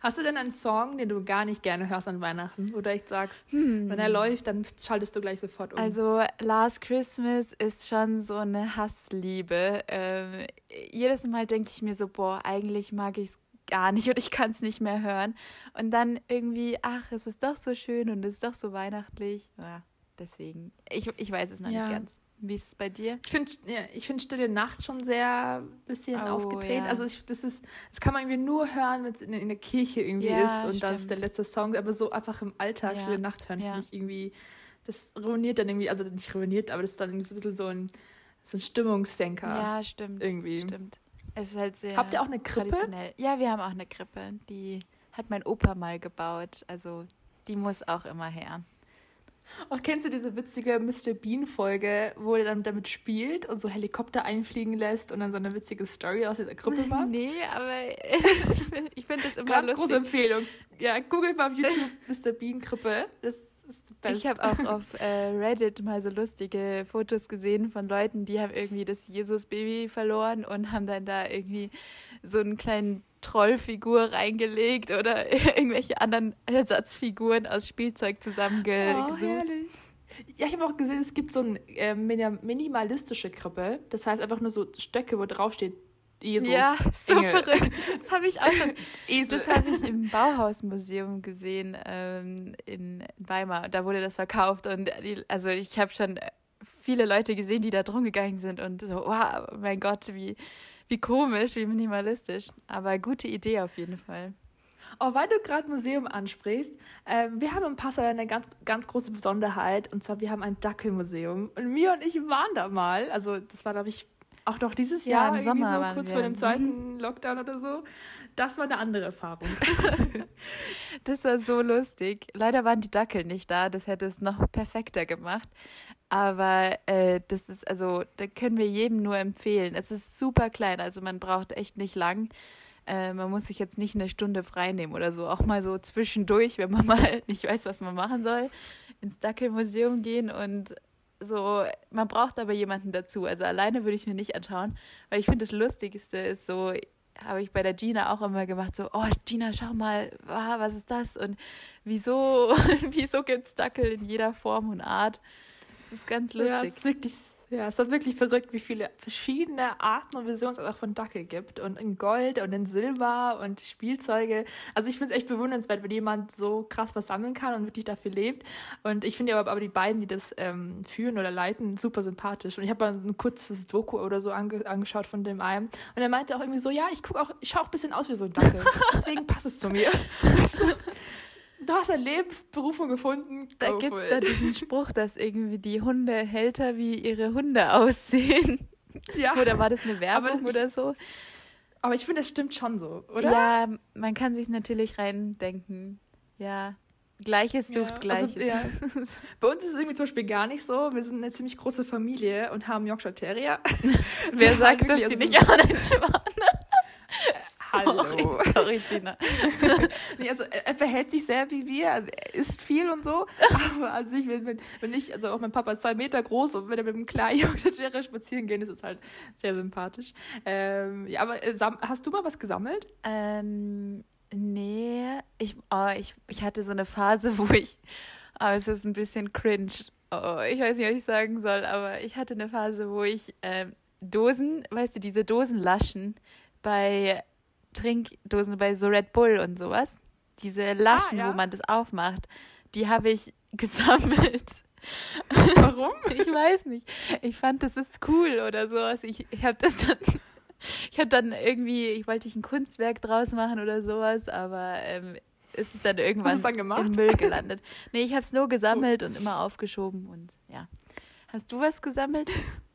S2: Hast du denn einen Song, den du gar nicht gerne hörst an Weihnachten, du echt sagst, hm. wenn er läuft, dann schaltest du gleich sofort um?
S3: Also Last Christmas ist schon so eine Hassliebe. Ähm, jedes Mal denke ich mir so, boah, eigentlich mag ich es gar nicht und ich kann es nicht mehr hören. Und dann irgendwie, ach, es ist doch so schön und es ist doch so weihnachtlich. Ja, deswegen, ich, ich weiß es noch ja. nicht ganz. Wie ist es bei dir?
S2: Ich finde ja, ich find Stille Nacht schon sehr bisschen oh, ausgedreht. Ja. Also ich, das ist, das kann man irgendwie nur hören, wenn es in, in, der Kirche irgendwie ja, ist und das ist der letzte Song. Aber so einfach im Alltag Stille Nacht hören, finde ich irgendwie, das ruiniert dann irgendwie, also nicht ruiniert, aber das ist dann irgendwie so ein bisschen so ein, so ein Stimmungssenker.
S3: Ja, stimmt.
S2: Irgendwie.
S3: Stimmt. Es ist halt sehr
S2: Habt ihr auch eine Krippe?
S3: Ja, wir haben auch eine Krippe. Die hat mein Opa mal gebaut. Also die muss auch immer her.
S2: Oh, kennst du diese witzige Mr. Bean-Folge, wo er dann damit spielt und so Helikopter einfliegen lässt und dann so eine witzige Story aus dieser Gruppe macht? [laughs]
S3: nee, aber [laughs] ich finde das immer
S2: Ganz
S3: lustig.
S2: große Empfehlung. Ja, googelt mal auf YouTube [laughs] Mr. Bean-Krippe. Das ist
S3: best. Ich habe auch auf äh, Reddit mal so lustige Fotos gesehen von Leuten, die haben irgendwie das Jesus-Baby verloren und haben dann da irgendwie so einen kleinen Trollfigur reingelegt oder [laughs] irgendwelche anderen Ersatzfiguren aus Spielzeug zusammengesucht. Oh,
S2: ja, ich habe auch gesehen, es gibt so eine äh, minimalistische Krippe. Das heißt einfach nur so Stöcke, wo draufsteht Jesus.
S3: Ja, so Engel. verrückt. Das habe ich auch schon. [laughs] das habe ich im Bauhausmuseum gesehen ähm, in Weimar. Da wurde das verkauft und die, also ich habe schon viele Leute gesehen, die da drum gegangen sind und so, wow, mein Gott, wie wie komisch, wie minimalistisch. Aber gute Idee auf jeden Fall.
S2: Oh, weil du gerade Museum ansprichst, äh, wir haben in Passau eine ganz, ganz große Besonderheit und zwar wir haben ein Dackelmuseum und Mia und ich waren da mal, also das war glaube ich auch noch dieses ja, Jahr,
S3: im Sommer
S2: so, kurz wir. vor dem zweiten mhm. Lockdown oder so. Das war eine andere Erfahrung. [laughs]
S3: das war so lustig. Leider waren die Dackel nicht da, das hätte es noch perfekter gemacht. Aber äh, das ist, also, da können wir jedem nur empfehlen. Es ist super klein, also man braucht echt nicht lang. Äh, man muss sich jetzt nicht eine Stunde frei nehmen oder so. Auch mal so zwischendurch, wenn man [laughs] mal nicht weiß, was man machen soll, ins Dackelmuseum gehen und so, man braucht aber jemanden dazu. Also alleine würde ich mir nicht anschauen, weil ich finde, das Lustigste ist so, habe ich bei der Gina auch immer gemacht, so, oh Gina, schau mal, was ist das? Und wieso, [laughs] wieso gibt es Dackel in jeder Form und Art? Das ist ganz lustig.
S2: Ja, es ist wirklich, ja, es ist wirklich verrückt, wie viele verschiedene Arten und Versionen es auch von Dackel gibt. Und in Gold und in Silber und Spielzeuge. Also ich finde es echt bewundernswert, wenn jemand so krass was sammeln kann und wirklich dafür lebt. Und ich finde aber, aber die beiden, die das ähm, führen oder leiten, super sympathisch. Und ich habe mal ein kurzes Doku oder so ange angeschaut von dem einen. Und er meinte auch irgendwie so, ja, ich gucke auch, ich schaue auch ein bisschen aus wie so ein Dackel. [laughs] Deswegen passt es zu mir. [laughs] du hast eine Lebensberufung gefunden.
S3: Da gibt es da diesen Spruch, dass irgendwie die Hundehälter wie ihre Hunde aussehen. Ja. [laughs] Oder war das eine Werbung das oder so?
S2: Aber ich finde, das stimmt schon so, oder?
S3: Ja, man kann sich natürlich reindenken. Ja. Gleiches sucht ja, also, Gleiches.
S2: ja. [laughs] Bei uns ist es irgendwie zum Beispiel gar nicht so. Wir sind eine ziemlich große Familie und haben Yorkshire Terrier. [laughs]
S3: Wer sagt, dass sie also nicht auch einen Schwan
S2: Hallo. [laughs] Sorry, sorry Gina. [laughs] nee, also er verhält sich sehr wie wir, er isst viel und so. [laughs] Aber an sich, wenn, wenn ich, also auch mein Papa ist zwei Meter groß und wenn er mit einem kleinen Yorkshire spazieren gehen, ist es halt sehr sympathisch. Ähm, ja, aber äh, hast du mal was gesammelt?
S3: Ähm, nee, ich, oh, ich, ich hatte so eine Phase, wo ich, aber oh, es ist ein bisschen cringe. Oh, ich weiß nicht, was ich sagen soll, aber ich hatte eine Phase, wo ich ähm, Dosen, weißt du, diese Dosenlaschen bei Trinkdosen bei so Red Bull und sowas. Diese Laschen, ah, ja. wo man das aufmacht, die habe ich [laughs] gesammelt.
S2: Warum? [laughs]
S3: ich weiß nicht. Ich fand, das ist cool oder sowas. Ich, ich habe das dann. Ich habe dann irgendwie, ich wollte ich ein Kunstwerk draus machen oder sowas, aber ähm, es ist dann irgendwann
S2: dann gemacht?
S3: im Müll gelandet. Nee, ich habe es nur gesammelt und immer aufgeschoben und ja. Hast du was gesammelt? [laughs]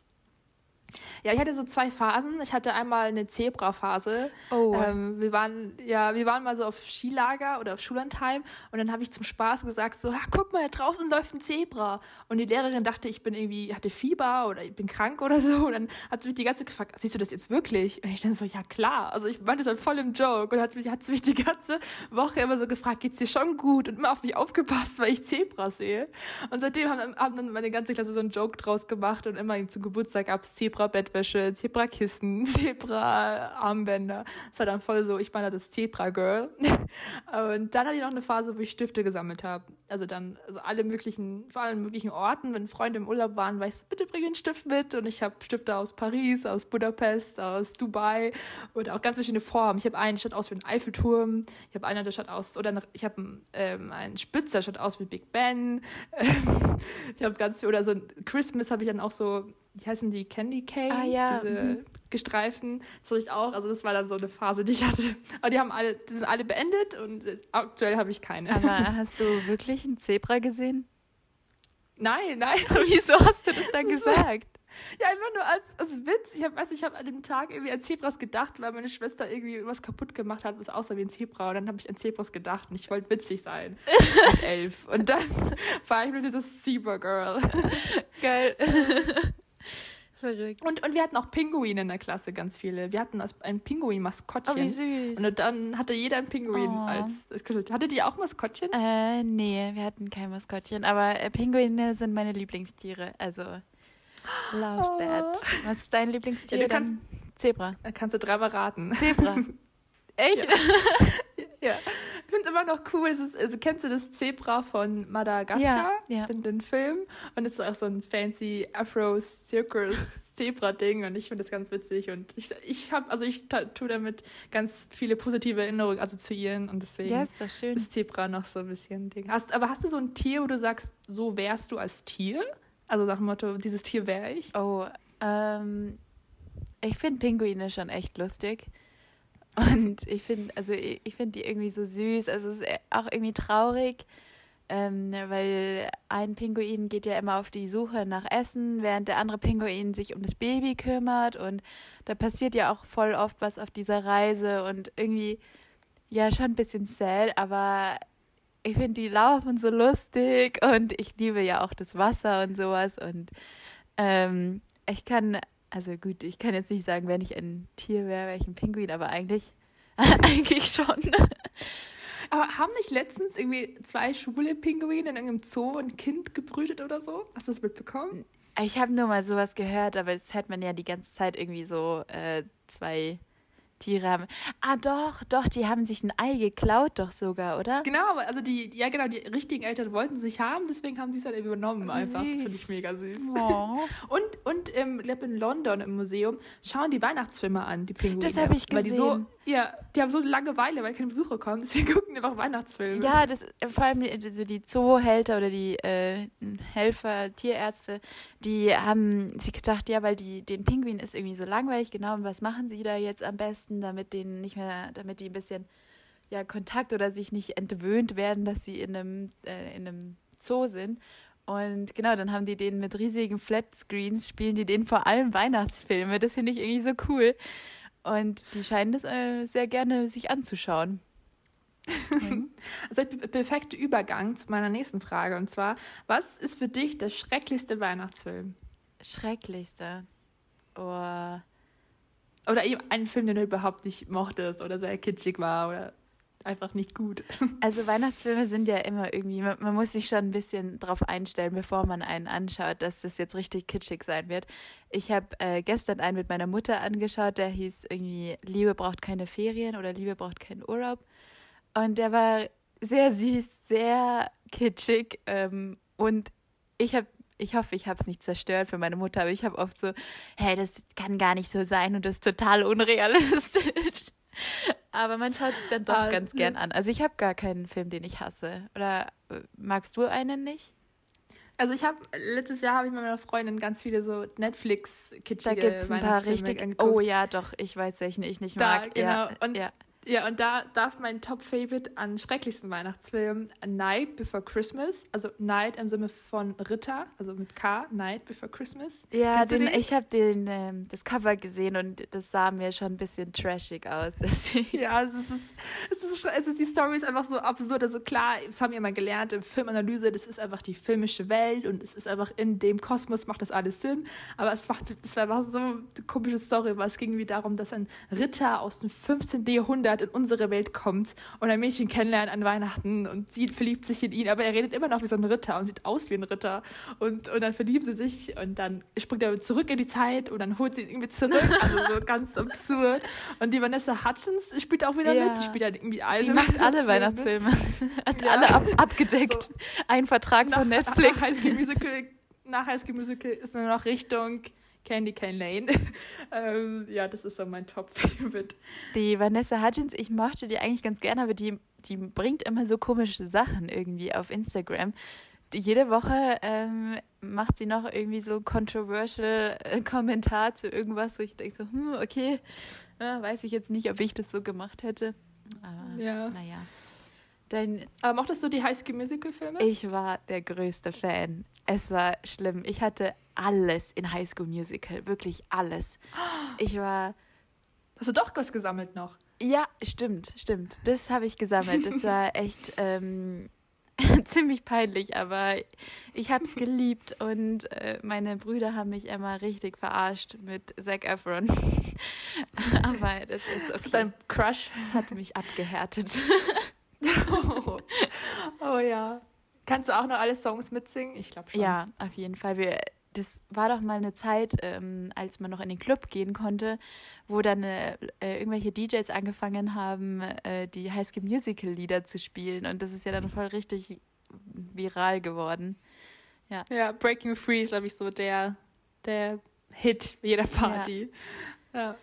S2: Ja, ich hatte so zwei Phasen. Ich hatte einmal eine Zebra-Phase.
S3: Oh.
S2: Ähm, wir waren, ja, wir waren mal so auf Skilager oder auf Schullandheim und dann habe ich zum Spaß gesagt, so, guck mal, da draußen läuft ein Zebra. Und die Lehrerin dachte, ich bin irgendwie, hatte Fieber oder ich bin krank oder so. Und dann hat sie mich die ganze Zeit gefragt, siehst du das jetzt wirklich? Und ich dann so, ja klar. Also ich meinte das halt voll im Joke und hat mich, hat sie mich die ganze Woche immer so gefragt, geht's dir schon gut? Und immer auf mich aufgepasst, weil ich Zebras sehe. Und seitdem haben, haben dann meine ganze Klasse so einen Joke draus gemacht und immer zum Geburtstag gab es Zebra-Bettwäsche, Zebra-Kissen, [laughs] Zebra-Armbänder. Das war dann voll so, ich meine das Zebra-Girl. [laughs] Und dann hatte ich noch eine Phase, wo ich Stifte gesammelt habe. Also dann, also alle möglichen, vor allen möglichen Orten, wenn Freunde im Urlaub waren, war ich so, bitte bring einen Stift mit. Und ich habe Stifte aus Paris, aus Budapest, aus Dubai und auch ganz verschiedene Formen. Ich habe einen, der schaut aus wie ein Eiffelturm. Ich habe einen, der schaut aus, oder ich habe ähm, einen Spitzer, der schaut aus wie Big Ben. [laughs] ich habe ganz viel, oder so ein Christmas habe ich dann auch so, wie heißen die, Candy Cane?
S3: Ah, ja.
S2: Diese
S3: Mhm.
S2: gestreiften. Das hatte ich auch. Also das war dann so eine Phase, die ich hatte. Aber die haben alle, die sind alle beendet und aktuell habe ich keine.
S3: Aber [laughs] hast du wirklich ein Zebra gesehen?
S2: nein, nein. [laughs]
S3: Wieso hast du das dann
S2: Das
S3: gesagt?
S2: Ja, einfach nur als, als Witz. Ich habe ich hab an dem Tag irgendwie an Zebras gedacht, weil meine Schwester irgendwie was kaputt gemacht hat, was aussah wie ein Zebra. Und dann habe ich an Zebras gedacht und ich wollte witzig sein. [laughs] Mit elf. Und dann war ich nur dieses Zebra Girl.
S3: Geil. Verrückt.
S2: Und, und wir hatten auch Pinguine in der Klasse, ganz viele. Wir hatten ein Pinguin-Maskottchen.
S3: Oh, wie süß.
S2: und dann hatte jeder ein Pinguin
S3: Oh.
S2: als, als Kuscheltier. Hattet ihr auch Maskottchen?
S3: Äh, nee, wir hatten kein Maskottchen, aber äh, Pinguine sind meine Lieblingstiere. Also, [gasps] love
S2: Oh.
S3: that. Was ist dein Lieblingstier?
S2: Ja, du
S3: Dann Zebra.
S2: Kannst du dreimal raten.
S3: Zebra. [laughs] Echt? [laughs]
S2: Ja. Ich finde es immer noch cool. Es ist, also kennst du das Zebra von Madagaskar?
S3: Ja, ja.
S2: Den, den Film. Und es ist auch so ein fancy Afro-Circus-Zebra-Ding. Und ich finde das ganz witzig. Und ich, ich habe, also ich tue damit ganz viele positive Erinnerungen assoziieren. Und deswegen
S3: Ja, ist doch schön.
S2: ist Zebra noch so ein bisschen Ding. Hast, aber hast du so ein Tier, wo du sagst, so wärst du als Tier? Also nach dem Motto, dieses Tier wäre ich?
S3: Oh, ähm, ich finde Pinguine schon echt lustig. Und ich finde, also ich, ich finde die irgendwie so süß. Also es ist auch irgendwie traurig, ähm, weil ein Pinguin geht ja immer auf die Suche nach Essen, während der andere Pinguin sich um das Baby kümmert. Und da passiert ja auch voll oft was auf dieser Reise und irgendwie, ja, schon ein bisschen sad, aber ich finde, die laufen so lustig und ich liebe ja auch das Wasser und sowas. Und ähm, ich kann, also gut, ich kann jetzt nicht sagen, wenn ich ein Tier wäre, wäre ich ein Pinguin, aber eigentlich, [laughs] eigentlich schon.
S2: Aber haben nicht letztens irgendwie zwei schwule Pinguine in irgendeinem Zoo ein Kind gebrütet oder so? Hast du das mitbekommen?
S3: Ich habe nur mal sowas gehört, aber jetzt hört man ja die ganze Zeit irgendwie so äh, zwei Tiere haben. Ah, doch, doch, die haben sich ein Ei geklaut, doch sogar, oder?
S2: Genau, also die, ja genau, die richtigen Eltern wollten sich haben, deswegen haben sie es halt übernommen einfach. Das
S3: süß.
S2: finde ich mega süß.
S3: Oh. [laughs]
S2: Und, und glaube in London im Museum schauen die Weihnachtsfilme an, die Pinguine.
S3: Das hab ich
S2: Weil die so,
S3: gesehen.
S2: Ja, die haben so Langeweile, weil keine Besucher kommen, deswegen [laughs] gucken einfach Weihnachtsfilme.
S3: Ja, das, vor allem die- also die Zoohälter oder die äh, Helfer, Tierärzte, die haben sich gedacht, ja, weil die, den Pinguin ist irgendwie so langweilig, genau, und was machen sie da jetzt am besten, damit denen nicht mehr, damit die ein bisschen ja, Kontakt oder sich nicht entwöhnt werden, dass sie in einem, äh, in einem Zoo sind. Und genau, dann haben die den mit riesigen Flatscreens, spielen die den vor allem Weihnachtsfilme. Das finde ich irgendwie so cool. Und die scheinen das äh, sehr gerne sich anzuschauen.
S2: Also der perfekte Übergang zu meiner nächsten Frage. Und zwar, was ist für dich der schrecklichste Weihnachtsfilm?
S3: Schrecklichste. Oh.
S2: Oder eben einen Film, den du überhaupt nicht mochtest oder sehr kitschig war oder einfach nicht gut. [laughs]
S3: Also Weihnachtsfilme sind ja immer irgendwie, man, man muss sich schon ein bisschen drauf einstellen, bevor man einen anschaut, dass das jetzt richtig kitschig sein wird. Ich habe äh, gestern einen mit meiner Mutter angeschaut, der hieß irgendwie Liebe braucht keine Ferien oder Liebe braucht keinen Urlaub. Und der war sehr süß, sehr kitschig ähm, und ich habe ich hoffe, ich habe es nicht zerstört für meine Mutter, aber ich habe oft so, hey, das kann gar nicht so sein und das ist total unrealistisch. Aber man schaut es dann doch
S2: Ah,
S3: ganz gern an. Also ich habe gar keinen Film, den ich hasse. Oder äh, magst du einen nicht?
S2: Also ich habe letztes Jahr habe ich mit meiner Freundin ganz viele so Netflix
S3: Da
S2: kitschige
S3: gibt es ein paar richtig.
S2: angeguckt.
S3: Oh ja, doch, ich weiß welchen ich nicht
S2: da
S3: mag.
S2: genau
S3: Ja,
S2: und
S3: ja.
S2: Ja, und da, da ist mein Top-Favorite an schrecklichsten Weihnachtsfilmen Night Before Christmas. Also Night im Sinne von Ritter, also mit K, Night Before Christmas.
S3: Ja, den,
S2: den?
S3: ich habe den ähm, das Cover gesehen und das sah mir schon ein bisschen trashig aus. [laughs] Deswegen.
S2: Ja, es ist, es ist, es ist, die Story ist einfach so absurd. Also klar, das haben wir mal gelernt in Filmanalyse, das ist einfach die filmische Welt und es ist einfach in dem Kosmos macht das alles Sinn. Aber es, macht, es war einfach so eine komische Story, weil es ging wie darum, dass ein Ritter aus dem 15. Jahrhundert in unsere Welt kommt und ein Mädchen kennenlernt an Weihnachten und sie verliebt sich in ihn, aber er redet immer noch wie so ein Ritter und sieht aus wie ein Ritter. Und, und dann verlieben sie sich und dann springt er zurück in die Zeit und dann holt sie ihn irgendwie zurück. Also so [laughs] ganz absurd. Und die Vanessa Hutchins spielt auch wieder
S3: Ja.
S2: mit. Die spielt halt irgendwie alle
S3: Die macht alle
S2: Weihnachtsfilme. [laughs]
S3: Hat
S2: Ja.
S3: alle ab, abgedeckt. Ein Vertrag
S2: Nach,
S3: von
S2: nach
S3: Netflix.
S2: High School Musical, nach High School Musical ist nur noch Richtung Candy Cane Lane. [laughs] ähm, ja, das ist so mein Top-Favorite.
S3: Die Vanessa Hudgens, ich mochte die eigentlich ganz gerne, aber die, die bringt immer so komische Sachen irgendwie auf Instagram. Die, jede Woche ähm, macht sie noch irgendwie so controversial äh, Kommentar zu irgendwas, wo ich denke so, hm, okay, äh, weiß ich jetzt nicht, ob ich das so gemacht hätte. Aber
S2: Ja.
S3: naja. Denn
S2: Aber mochtest du die High School Musical-Filme?
S3: ich war der größte Fan. Es war schlimm. Ich hatte alles in High School Musical, wirklich alles. Ich war
S2: Hast du doch was gesammelt noch?
S3: Ja, stimmt, stimmt. Das habe ich gesammelt. Das war [laughs] echt ähm, [laughs] ziemlich peinlich, aber ich habe es [laughs] geliebt und äh, meine Brüder haben mich immer richtig verarscht mit Zac Efron. aber das ist
S2: Ist das
S3: okay.
S2: dein Crush?
S3: Das hat mich abgehärtet.
S2: Oh. [laughs] oh ja. Kannst du auch noch alle Songs mitsingen? Ich glaube schon.
S3: Ja, auf jeden Fall. Wir, das war doch mal eine Zeit, ähm, als man noch in den Club gehen konnte, wo dann äh, äh, irgendwelche DJs angefangen haben, äh, die High School Musical Lieder zu spielen. Und das ist ja dann voll richtig viral geworden.
S2: Ja, Breaking Free ist, glaube ich, so der, der Hit jeder Party. Ja.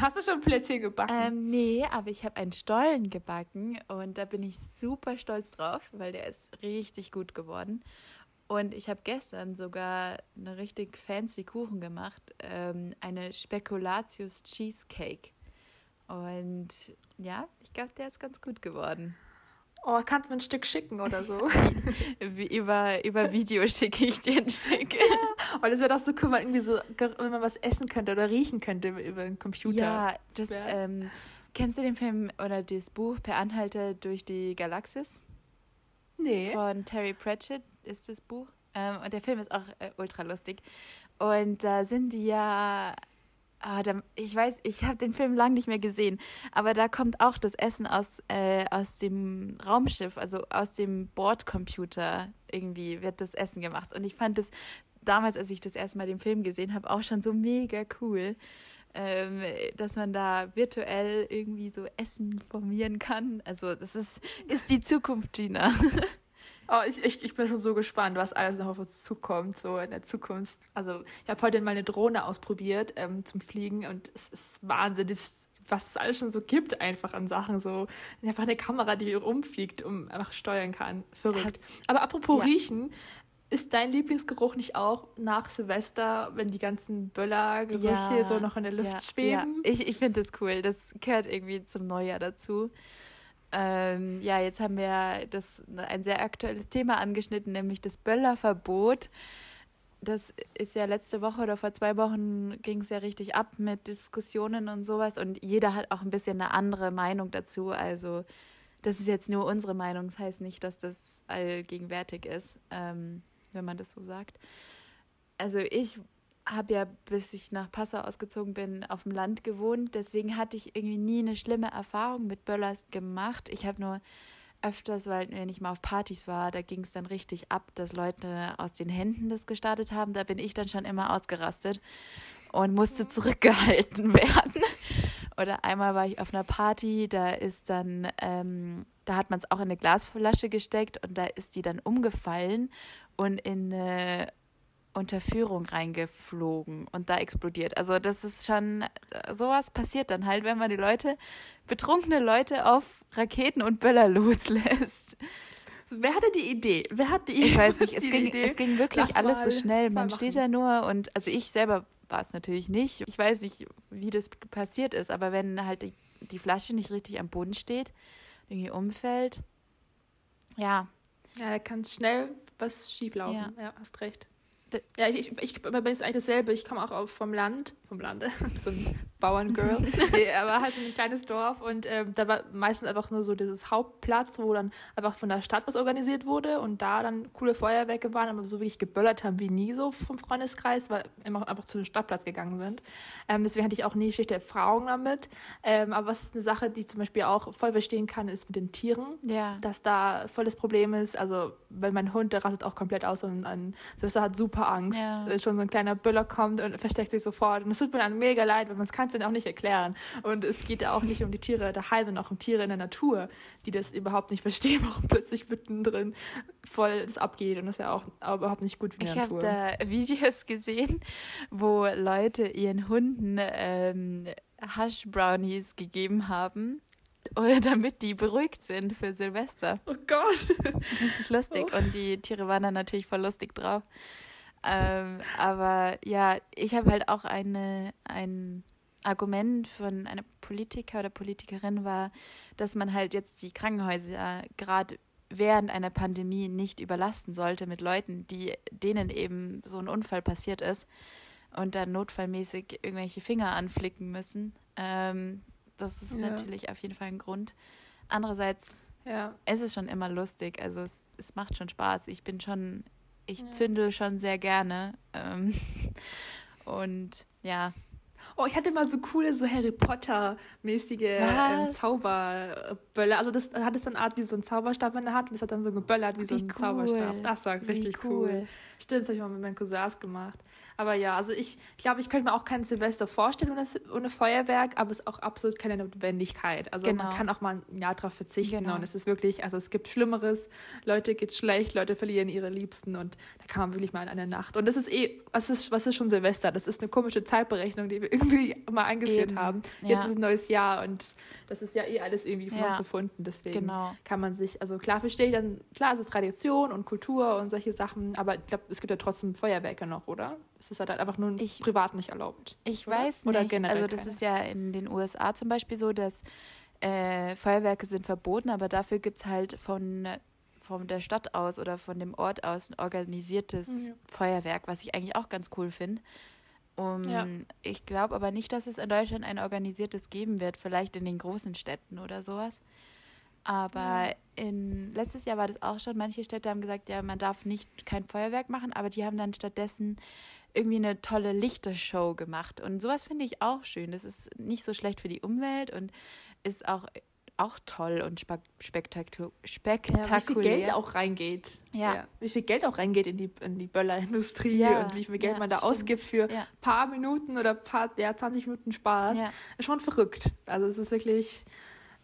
S2: Hast du schon Plätzchen gebacken?
S3: Ähm, nee, aber ich habe einen Stollen gebacken und da bin ich super stolz drauf, weil der ist richtig gut geworden. Und ich habe gestern sogar eine richtig fancy Kuchen gemacht, ähm, eine Spekulatius Cheesecake. Und ja, ich glaube, der ist ganz gut geworden.
S2: Oh, kannst du mir ein Stück schicken oder so? [laughs]
S3: Über, über Video schicke ich dir ein Stück.
S2: Weil es wäre doch so cool, wenn man irgendwie so, wenn man was essen könnte oder riechen könnte über, den Computer.
S3: Ja, das, ähm, kennst du den Film oder das Buch Per Anhalter durch die Galaxis?
S2: Nee.
S3: von Terry Pratchett ist das Buch. Ähm, und der Film ist auch äh, ultra lustig. Und da sind die ja. Ah, da, ich weiß, ich habe den Film lang nicht mehr gesehen, aber da kommt auch das Essen aus, äh, aus dem Raumschiff, also aus dem Bordcomputer irgendwie wird das Essen gemacht. Und ich fand das damals, als ich das erste Mal den Film gesehen habe, auch schon so mega cool, ähm, dass man da virtuell irgendwie so Essen formieren kann. Also das ist, ist die Zukunft, Gina. [laughs]
S2: Oh, ich, ich, ich bin schon so gespannt, was alles noch auf uns zukommt, so in der Zukunft. Also, ich habe heute mal eine Drohne ausprobiert ähm, zum Fliegen und es ist Wahnsinn, das, was es alles schon so gibt, einfach an Sachen. So einfach eine Kamera, die rumfliegt und einfach steuern kann. Verrückt. Aber apropos
S3: Ja.
S2: Riechen, ist dein Lieblingsgeruch nicht auch nach Silvester, wenn die ganzen Böllergerüche so noch in der Luft
S3: ja,
S2: schweben?
S3: Ja. Ich, ich finde das cool. Das gehört irgendwie zum Neujahr dazu. Ähm, ja, jetzt haben wir das ein sehr aktuelles Thema angeschnitten, nämlich das Böllerverbot. Das ist ja letzte Woche oder vor zwei Wochen ging es ja richtig ab mit Diskussionen und sowas und jeder hat auch ein bisschen eine andere Meinung dazu. Also das ist jetzt nur unsere Meinung, das heißt nicht, dass das allgegenwärtig ist, ähm, wenn man das so sagt. Also ich habe ja, bis ich nach Passau ausgezogen bin, auf dem Land gewohnt. Deswegen hatte ich irgendwie nie eine schlimme Erfahrung mit Böllers gemacht. Ich habe nur öfters, weil wenn ich mal auf Partys war, da ging es dann richtig ab, dass Leute aus den Händen das gestartet haben. Da bin ich dann schon immer ausgerastet und musste zurückgehalten [laughs] werden. Oder einmal war ich auf einer Party, da ist dann, ähm, da hat man es auch in eine Glasflasche gesteckt und da ist die dann umgefallen und in eine Unterführung reingeflogen und da explodiert. Also das ist schon, sowas passiert dann halt, wenn man die Leute, betrunkene Leute auf Raketen und Böller loslässt.
S2: Wer hatte die Idee? Wer hat die
S3: Ich weiß nicht, [laughs] es ging,
S2: Idee?
S3: es ging wirklich
S2: Lass
S3: alles
S2: mal-
S3: so schnell. Man steht da nur und also ich selber war es natürlich nicht. Ich weiß nicht, wie das passiert ist, aber wenn halt die, die Flasche nicht richtig am Boden steht, irgendwie umfällt, ja.
S2: Ja, da kann schnell was schieflaufen.
S3: Ja.
S2: Ja, hast recht. Ja, ich, ich, ich bei mir ist eigentlich dasselbe. Ich komme auch vom Land, vom Lande, [laughs] so ein Bauerngirl. [laughs] nee, aber halt so ein kleines Dorf und ähm, da war meistens einfach nur so dieses Hauptplatz, wo dann einfach von der Stadt was organisiert wurde und da dann coole Feuerwerke waren, aber so wirklich geböllert haben wie nie so vom Freundeskreis, weil immer einfach zu dem Stadtplatz gegangen sind. Ähm, deswegen hatte ich auch nie schlechte Erfahrungen damit. Ähm, aber was eine Sache, die zum Beispiel auch voll verstehen kann, ist mit den Tieren
S3: Ja.
S2: dass da voll das Problem ist. Also, wenn mein Hund, der rastet auch komplett aus und an Silvester hat super Angst,
S3: Ja.
S2: wenn schon so ein kleiner Böller kommt und versteckt sich sofort. Und es tut mir dann mega leid, weil man kann es dann auch nicht erklären. Und es geht ja auch nicht um die Tiere daheim, sondern auch um Tiere in der Natur, die das überhaupt nicht [laughs] verstehen, warum plötzlich mittendrin voll das abgeht. Und das ist ja auch überhaupt nicht gut für die
S3: Ich
S2: Natur.
S3: habe da Videos gesehen, wo Leute ihren Hunden ähm, Hush Brownies gegeben haben, oder damit die beruhigt sind für Silvester.
S2: oh Gott.
S3: Richtig lustig.
S2: Oh.
S3: Und die Tiere waren dann natürlich voll lustig drauf. Ähm, aber ja, ich habe halt auch eine, ein Argument von einer Politiker oder Politikerin war, dass man halt jetzt die Krankenhäuser gerade während einer Pandemie nicht überlasten sollte mit Leuten, die denen eben so ein Unfall passiert ist und dann notfallmäßig irgendwelche Finger anflicken müssen. Ähm, das ist
S2: Ja.
S3: natürlich auf jeden Fall ein Grund. Andererseits
S2: Ja.
S3: es ist schon immer lustig, also es, es macht schon Spaß. Ich bin schon, ich
S2: Ja.
S3: zündel schon sehr gerne. Ähm, [laughs] und ja,
S2: Oh, ich hatte mal so coole, so Harry Potter-mäßige ähm? Zauberböller. Also das hat es so eine Art wie so ein Zauberstab in der Hand und das hat dann so geböllert wie so
S3: Wie
S2: ein
S3: cool.
S2: Zauberstab. Das war richtig
S3: cool.
S2: cool. Stimmt, das habe ich mal mit meinen Cousins gemacht. Aber ja, also ich glaube, ich könnte mir auch kein Silvester vorstellen ohne, ohne Feuerwerk, aber es ist auch absolut keine Notwendigkeit. Also
S3: Genau.
S2: man kann auch mal ein Jahr drauf verzichten
S3: Genau.
S2: und es ist wirklich, also es gibt Schlimmeres. Leute geht's schlecht, Leute verlieren ihre Liebsten und da kann man wirklich mal in einer Nacht. Und das ist eh, was ist, was ist schon Silvester? Das ist eine komische Zeitberechnung, die wir [laughs] irgendwie mal eingeführt
S3: Eben.
S2: haben.
S3: Ja.
S2: Jetzt ist ein neues Jahr und das ist ja eh alles irgendwie von
S3: Ja.
S2: uns erfunden. Deswegen
S3: genau.
S2: kann man sich, also klar verstehe ich dann, klar, es ist Tradition und Kultur und solche Sachen, aber ich glaube, es gibt ja trotzdem Feuerwerke noch, oder? Es ist halt einfach nur
S3: Ich-
S2: privat nicht erlaubt.
S3: Ich
S2: Oder?
S3: weiß
S2: Oder
S3: nicht.
S2: generell
S3: Also das
S2: keine?
S3: ist ja in den USA zum Beispiel so, dass äh, Feuerwerke sind verboten, aber dafür gibt es halt von, von der Stadt aus oder von dem Ort aus ein organisiertes
S2: Ja.
S3: Feuerwerk, was ich eigentlich auch ganz cool finde. Um,
S2: Ja.
S3: Ich glaube aber nicht, dass es in Deutschland ein organisiertes geben wird, vielleicht in den großen Städten oder sowas. Aber
S2: Ja.
S3: in, letztes Jahr war das auch schon, manche Städte haben gesagt, ja, man darf nicht kein Feuerwerk machen, aber die haben dann stattdessen irgendwie eine tolle Lichtershow gemacht. Und sowas finde ich auch schön. Das ist nicht so schlecht für die Umwelt und ist auch, auch toll und spa- spektaktu
S2: Ja, wie
S3: spektakulär.
S2: viel Geld auch reingeht.
S3: Ja.
S2: Wie viel Geld auch reingeht in die, in die Böllerindustrie
S3: Ja,
S2: und wie viel Geld
S3: ja,
S2: man da
S3: stimmt.
S2: ausgibt für
S3: Ja.
S2: paar Minuten oder paar, ja, 20 Minuten Spaß.
S3: Ja.
S2: Ist schon verrückt. Also es ist wirklich,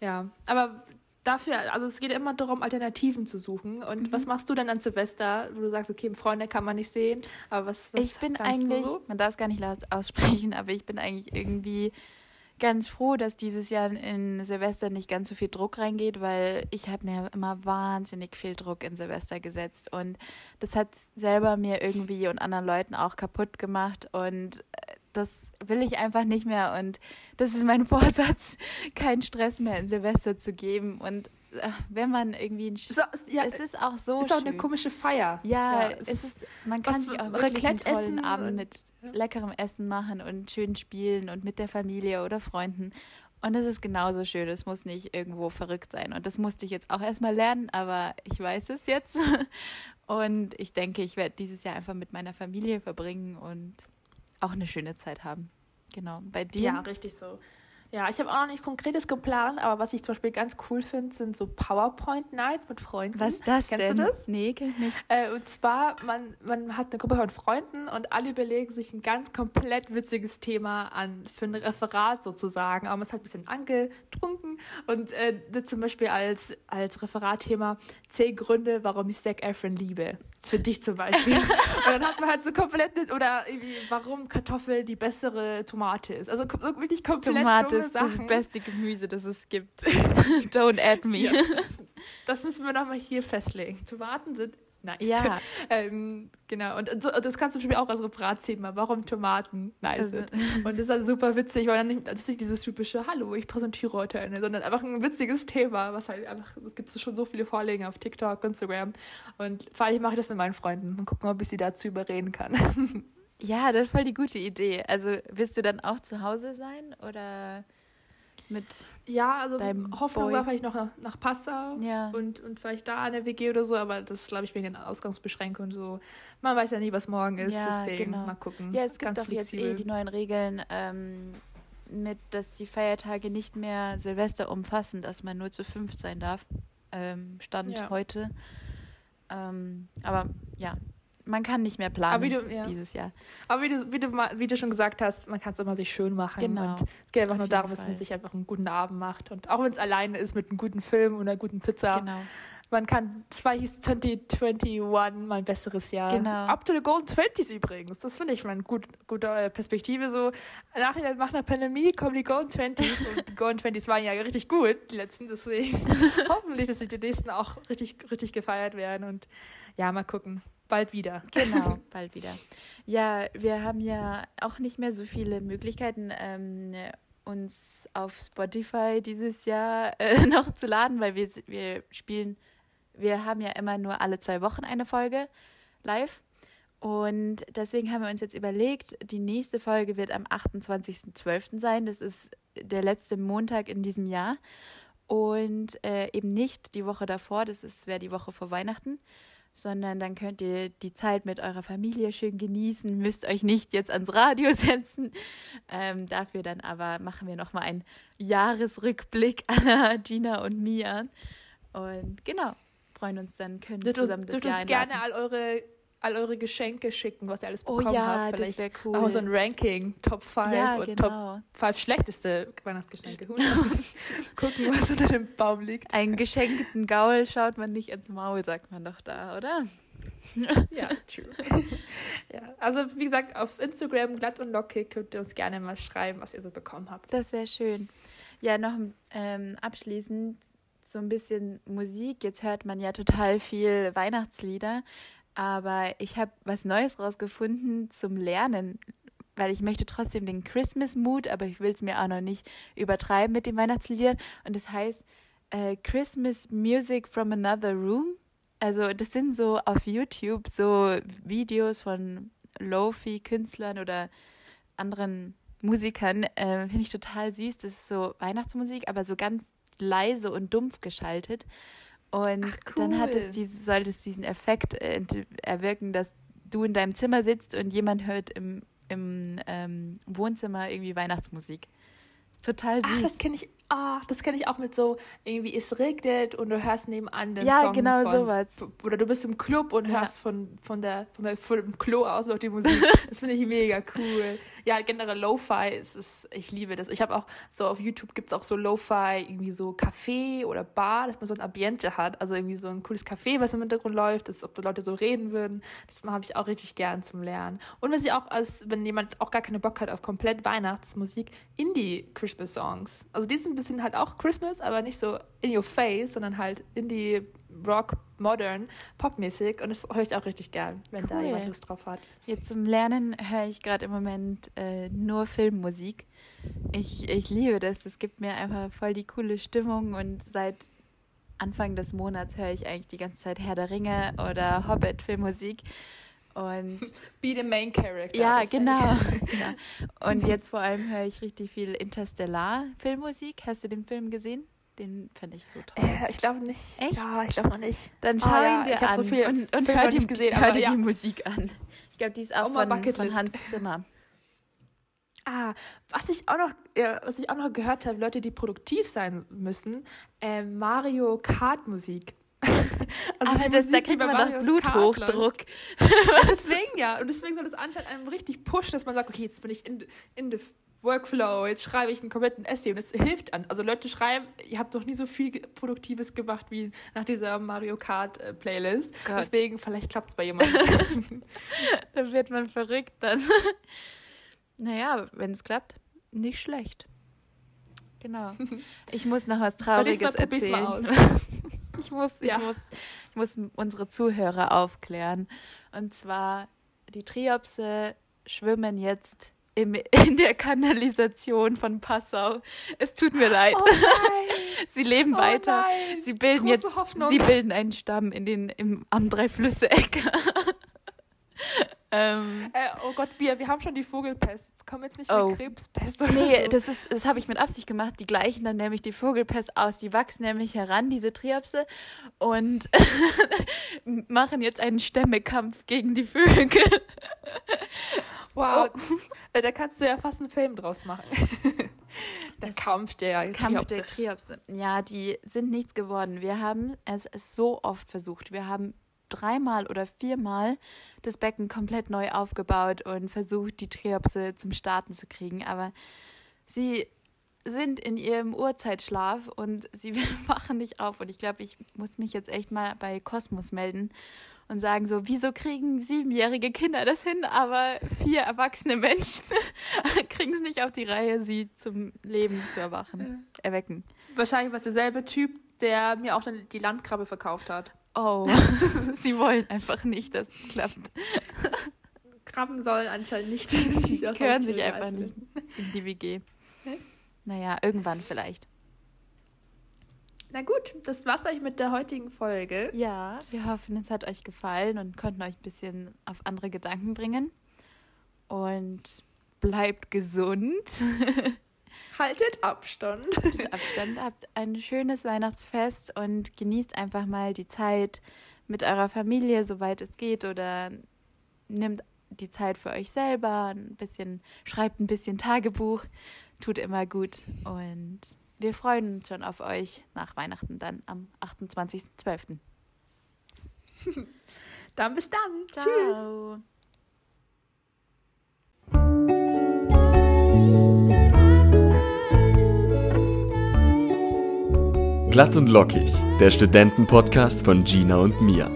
S2: ja. Aber dafür, also es geht immer darum, Alternativen zu suchen. Und
S3: Mhm.
S2: was machst du denn an Silvester, wo du sagst, okay, Freunde kann man nicht sehen, aber was, was
S3: ich bin
S2: kannst
S3: eigentlich,
S2: du so?
S3: man darf es gar nicht laut aussprechen, aber ich bin eigentlich irgendwie ganz froh, dass dieses Jahr in Silvester nicht ganz so viel Druck reingeht, weil ich habe mir immer wahnsinnig viel Druck in Silvester gesetzt und das hat selber mir irgendwie und anderen Leuten auch kaputt gemacht und äh, das will ich einfach nicht mehr und das ist mein [laughs] Vorsatz, keinen Stress mehr in Silvester zu geben und äh, wenn man irgendwie ein Sch
S2: Ist, auch- ist, ja,
S3: es ist auch so
S2: ist auch
S3: schön.
S2: eine komische Feier.
S3: Ja,
S2: es
S3: es ist, man kann sich auch wirklich einen
S2: Raclette
S3: tollen
S2: essen
S3: Abend
S2: und-
S3: mit
S2: ja.
S3: leckerem Essen machen und schön spielen und mit der Familie oder Freunden. Und das ist genauso schön. Es muss nicht irgendwo verrückt sein. Und das musste ich jetzt auch erstmal lernen, aber ich weiß es jetzt. [laughs] Und ich denke, ich werde dieses Jahr einfach mit meiner Familie verbringen und auch eine schöne Zeit haben. Genau. Bei dir?
S2: Ja, richtig so. Ja, ich habe auch noch nicht konkretes geplant, aber was ich zum Beispiel ganz cool finde, sind so PowerPoint-Nights mit Freunden.
S3: Was ist das
S2: Kennst
S3: denn?
S2: du das?
S3: Nee, kenn ich nicht.
S2: Äh, und zwar, man, man hat eine Gruppe von Freunden und alle überlegen sich ein ganz komplett witziges Thema an für ein Referat sozusagen. Aber man ist halt ein bisschen angetrunken und äh, zum Beispiel als, als Referatthema zehn Gründe, warum ich Zac Efron liebe. Für dich zum Beispiel. [laughs] und dann hat man halt so komplett, nicht- oder irgendwie, warum Kartoffel die bessere Tomate ist. Also so wirklich komplett
S3: Tomate ist das beste Gemüse, das es gibt. [laughs] Don't add me.
S2: Ja, [laughs] das, das müssen wir nochmal hier festlegen. Tomaten sind Nice.
S3: Ja. [laughs]
S2: ähm, genau. Und so, das kannst du zum Beispiel auch als Referatthema. Warum Tomaten nice
S3: Also-
S2: sind. Und das ist halt super witzig, weil dann nicht, das ist nicht dieses typische Hallo, ich präsentiere heute eine, sondern einfach ein witziges Thema, was halt einfach, es gibt schon so viele Vorlegen auf TikTok, Instagram. Und vor allem mache ich das mit meinen Freunden und gucken, ob ich sie dazu überreden kann. [laughs]
S3: Ja, das ist voll die gute Idee. Also wirst du dann auch zu Hause sein oder mit.
S2: Ja, also Hoffnung
S3: Boy.
S2: war vielleicht noch nach, Passau.
S3: Ja.
S2: Und, und vielleicht da in der WG oder so, aber das glaube ich, wegen den Ausgangsbeschränkungen so. Man weiß ja nie, was morgen ist,
S3: Ja,
S2: deswegen
S3: genau.
S2: mal gucken.
S3: Ja, es gibt
S2: Ganz
S3: doch jetzt eh
S2: flexibel.
S3: die neuen Regeln, ähm, mit, dass die Feiertage nicht mehr Silvester umfassen, dass man nur zu fünf sein darf. Ähm, Stand
S2: Ja.
S3: heute. Ähm, aber ja, man kann nicht mehr planen
S2: wie du- ja.
S3: dieses Jahr.
S2: Aber wie du, wie, du, wie du schon gesagt hast, man kann es immer sich schön machen.
S3: Genau.
S2: Und es geht einfach
S3: Auf
S2: nur darum, dass man
S3: Fall.
S2: sich einfach einen guten Abend macht. Und auch wenn es alleine ist mit einem guten Film oder einer guten Pizza,
S3: Genau.
S2: man kann, zwar hieß 2021 mal ein besseres Jahr.
S3: Genau.
S2: Up to the Golden Twenties übrigens. Das finde ich mal eine gut, gute äh, Perspektive. So, nach, nach einer Pandemie kommen die Golden Twenties. und die Golden Twenties waren ja richtig gut, die letzten. Deswegen [laughs] hoffentlich, dass die nächsten auch richtig, richtig gefeiert werden. Und ja, mal gucken. Bald wieder. [laughs]
S3: Genau, bald wieder. Ja, wir haben ja auch nicht mehr so viele Möglichkeiten, ähm, uns auf Spotify dieses Jahr [laughs] äh, noch zu laden, weil wir, wir spielen, wir haben ja immer nur alle zwei Wochen eine Folge live. Und deswegen haben wir uns jetzt überlegt, die nächste Folge wird am 28.12. sein. Das ist der letzte Montag in diesem Jahr. Und äh, eben nicht die Woche davor, das wäre die Woche vor Weihnachten sondern dann könnt ihr die Zeit mit eurer Familie schön genießen, müsst euch nicht jetzt ans Radio [laughs] setzen. Ähm, dafür dann aber machen wir nochmal einen Jahresrückblick [laughs] aller Gina und Mia. Und genau, freuen uns dann, können
S2: Dürft
S3: zusammen
S2: uns,
S3: das
S2: dürft
S3: Jahr
S2: uns gerne all eure, all eure Geschenke schicken, was ihr alles
S3: Oh
S2: bekommen
S3: ja,
S2: habt.
S3: das
S2: Vielleicht
S3: wäre cool.
S2: machen wir so ein Ranking, Top 5
S3: ja,
S2: und Top
S3: genau.
S2: 5 schlechteste Weihnachtsgeschenke. [laughs] Gucken, was unter dem Baum liegt.
S3: Einen geschenkten Gaul schaut man nicht ins Maul, sagt man doch da, oder?
S2: Ja, [laughs] true. ja, also wie gesagt, auf Instagram glatt und lockig könnt ihr uns gerne mal schreiben, was ihr so bekommen habt.
S3: Das wäre schön. Ja, noch ähm, abschließend so ein bisschen Musik. Jetzt hört man ja total viel Weihnachtslieder, aber ich habe was Neues rausgefunden zum Lernen, weil ich möchte trotzdem den Christmas Mood, aber ich will es mir auch noch nicht übertreiben mit den Weihnachtsliedern. Und das heißt äh, Christmas Music from Another Room. Also das sind so auf YouTube so Videos von Lofi-Künstlern oder anderen Musikern. Äh, Finde ich total süß. Das ist so Weihnachtsmusik, aber so ganz leise und dumpf geschaltet. Und
S2: Ach,
S3: dann hat
S2: cool.
S3: es diese, sollte es diesen Effekt äh, ent- erwirken, dass du in deinem Zimmer sitzt und jemand hört im, im ähm, Wohnzimmer irgendwie Weihnachtsmusik. Total süß.
S2: Ach, das kenne ich, ah, das kenne ich auch mit so, irgendwie es regnet und du hörst nebenan den
S3: Ja,
S2: Song
S3: genau
S2: von,
S3: sowas.
S2: Oder du bist im Club und
S3: Ja.
S2: hörst von, von der, von der, von dem Klo aus noch die Musik. [laughs] Das finde ich mega cool. Ja, generell Lo-Fi, es ist, ich liebe das. Ich habe auch so auf YouTube gibt es auch so Lo-Fi, irgendwie so Café oder Bar, dass man so ein Ambiente hat. Also irgendwie so ein cooles Café, was im Hintergrund läuft, dass ob die Leute so reden würden. Das habe ich auch richtig gern zum Lernen. Und was ich auch als, wenn jemand auch gar keine Bock hat auf komplett Weihnachtsmusik, Indie-Christmas-Songs. Also die sind ein bisschen halt auch Christmas, aber nicht so in your face, sondern halt Indie, Rock, Modern, Popmäßig. Und das höre ich auch richtig gern, wenn da
S3: Cool.
S2: jemand Lust drauf hat.
S3: Jetzt zum Lernen höre ich gerade im Moment äh, nur Filmmusik. Ich, ich liebe das. Das gibt mir einfach voll die coole Stimmung und seit Anfang des Monats höre ich eigentlich die ganze Zeit Herr der Ringe oder Hobbit-Filmmusik. Und [laughs]
S2: Be the main character.
S3: ja, genau, genau. [laughs] [laughs] Und jetzt vor allem höre ich richtig viel Interstellar-Filmmusik. Hast du den Film gesehen? Den fand ich so toll.
S2: Äh, ich glaube nicht.
S3: Echt?
S2: Ja, ich glaube noch nicht.
S3: Dann
S2: Ah,
S3: schau
S2: ja,
S3: ihn dir an
S2: so viele
S3: und, und hör, die,
S2: gesehen,
S3: hör dir
S2: ja.
S3: die Musik an. Ich glaube, die ist auch
S2: Auch mal
S3: von, von. Hans Zimmer.
S2: Ah, was ich auch noch, ja, was ich auch noch gehört habe, Leute, die produktiv sein müssen, äh, Mario Kart Musik. [laughs] Also
S3: Aber das, da kriegt man doch. Bluthochdruck. [laughs]
S2: deswegen ja. Und deswegen soll das anscheinend einem richtig pushen, dass man sagt, okay, jetzt bin ich in, in the Workflow, jetzt schreibe ich einen kompletten Essay und es hilft an. Also Leute schreiben, ihr habt noch nie so viel Produktives gemacht wie nach dieser Mario Kart äh, Playlist.
S3: Gott.
S2: Deswegen, vielleicht klappt es bei jemandem. [laughs]
S3: Da wird man verrückt dann. naja, wenn es klappt, nicht schlecht. Genau. Ich muss noch was Trauriges erzählen. Ich muss,
S2: Ja.
S3: ich muss, ich muss unsere Zuhörer aufklären. Und zwar, die Triopse schwimmen jetzt im, [laughs] in der Kanalisation von Passau. Es tut mir leid.
S2: Oh! [laughs]
S3: Sie leben
S2: Oh
S3: weiter.
S2: nein,
S3: Sie bilden
S2: große
S3: jetzt,
S2: Hoffnung.
S3: sie bilden einen Stamm in den, im, am Dreiflüsse-Eck. [laughs] ähm,
S2: Äh, oh Gott, wir, wir haben schon die Vogelpest. Jetzt kommen jetzt nicht
S3: Oh.
S2: mehr Krebspest oder
S3: nee,
S2: so.
S3: das ist, das habe ich mit Absicht gemacht. Die gleichen dann nämlich die Vogelpest aus. Die wachsen nämlich heran, diese Triopse, und [laughs] machen jetzt einen Stämmekampf gegen die Vögel.
S2: Wow,
S3: Oh.
S2: äh, da kannst du ja fast einen Film draus machen. [laughs] der Kampf der
S3: Kampf
S2: Triopse.
S3: der Triopse. Ja, die sind nichts geworden. Wir haben es so oft versucht. Wir haben dreimal oder viermal das Becken komplett neu aufgebaut und versucht, die Triopse zum Starten zu kriegen. Aber sie sind in ihrem Uhrzeitschlaf und sie [laughs] wachen nicht auf. Und ich glaube, ich muss mich jetzt echt mal bei Kosmos melden und sagen so, wieso kriegen siebenjährige Kinder das hin, aber vier erwachsene Menschen [laughs] kriegen es nicht auf die Reihe, sie zum Leben zu erwachen, erwecken.
S2: Wahrscheinlich war es derselbe Typ, der mir auch schon die Landkrabbe verkauft hat.
S3: Oh, [laughs] sie wollen einfach nicht, dass es klappt.
S2: Krabben sollen anscheinend nicht [laughs] die
S3: Hören sich einfach nicht in die WG.
S2: Hä?
S3: Naja, irgendwann vielleicht.
S2: Na gut, das war's gleich mit der heutigen Folge.
S3: Ja, wir hoffen, es hat euch gefallen und konnten euch ein bisschen auf andere Gedanken bringen. Und bleibt gesund. [laughs]
S2: Haltet Abstand. [laughs]
S3: Abstand. Habt ein schönes Weihnachtsfest und genießt einfach mal die Zeit mit eurer Familie, soweit es geht, oder nehmt die Zeit für euch selber, ein bisschen, schreibt ein bisschen Tagebuch, tut immer gut. Und wir freuen uns schon auf euch nach Weihnachten dann am 28.12. [laughs]
S2: Dann bis dann. Tschüss.
S3: Tschüss.
S1: Glatt und lockig, der Studentenpodcast von Gina und Mia.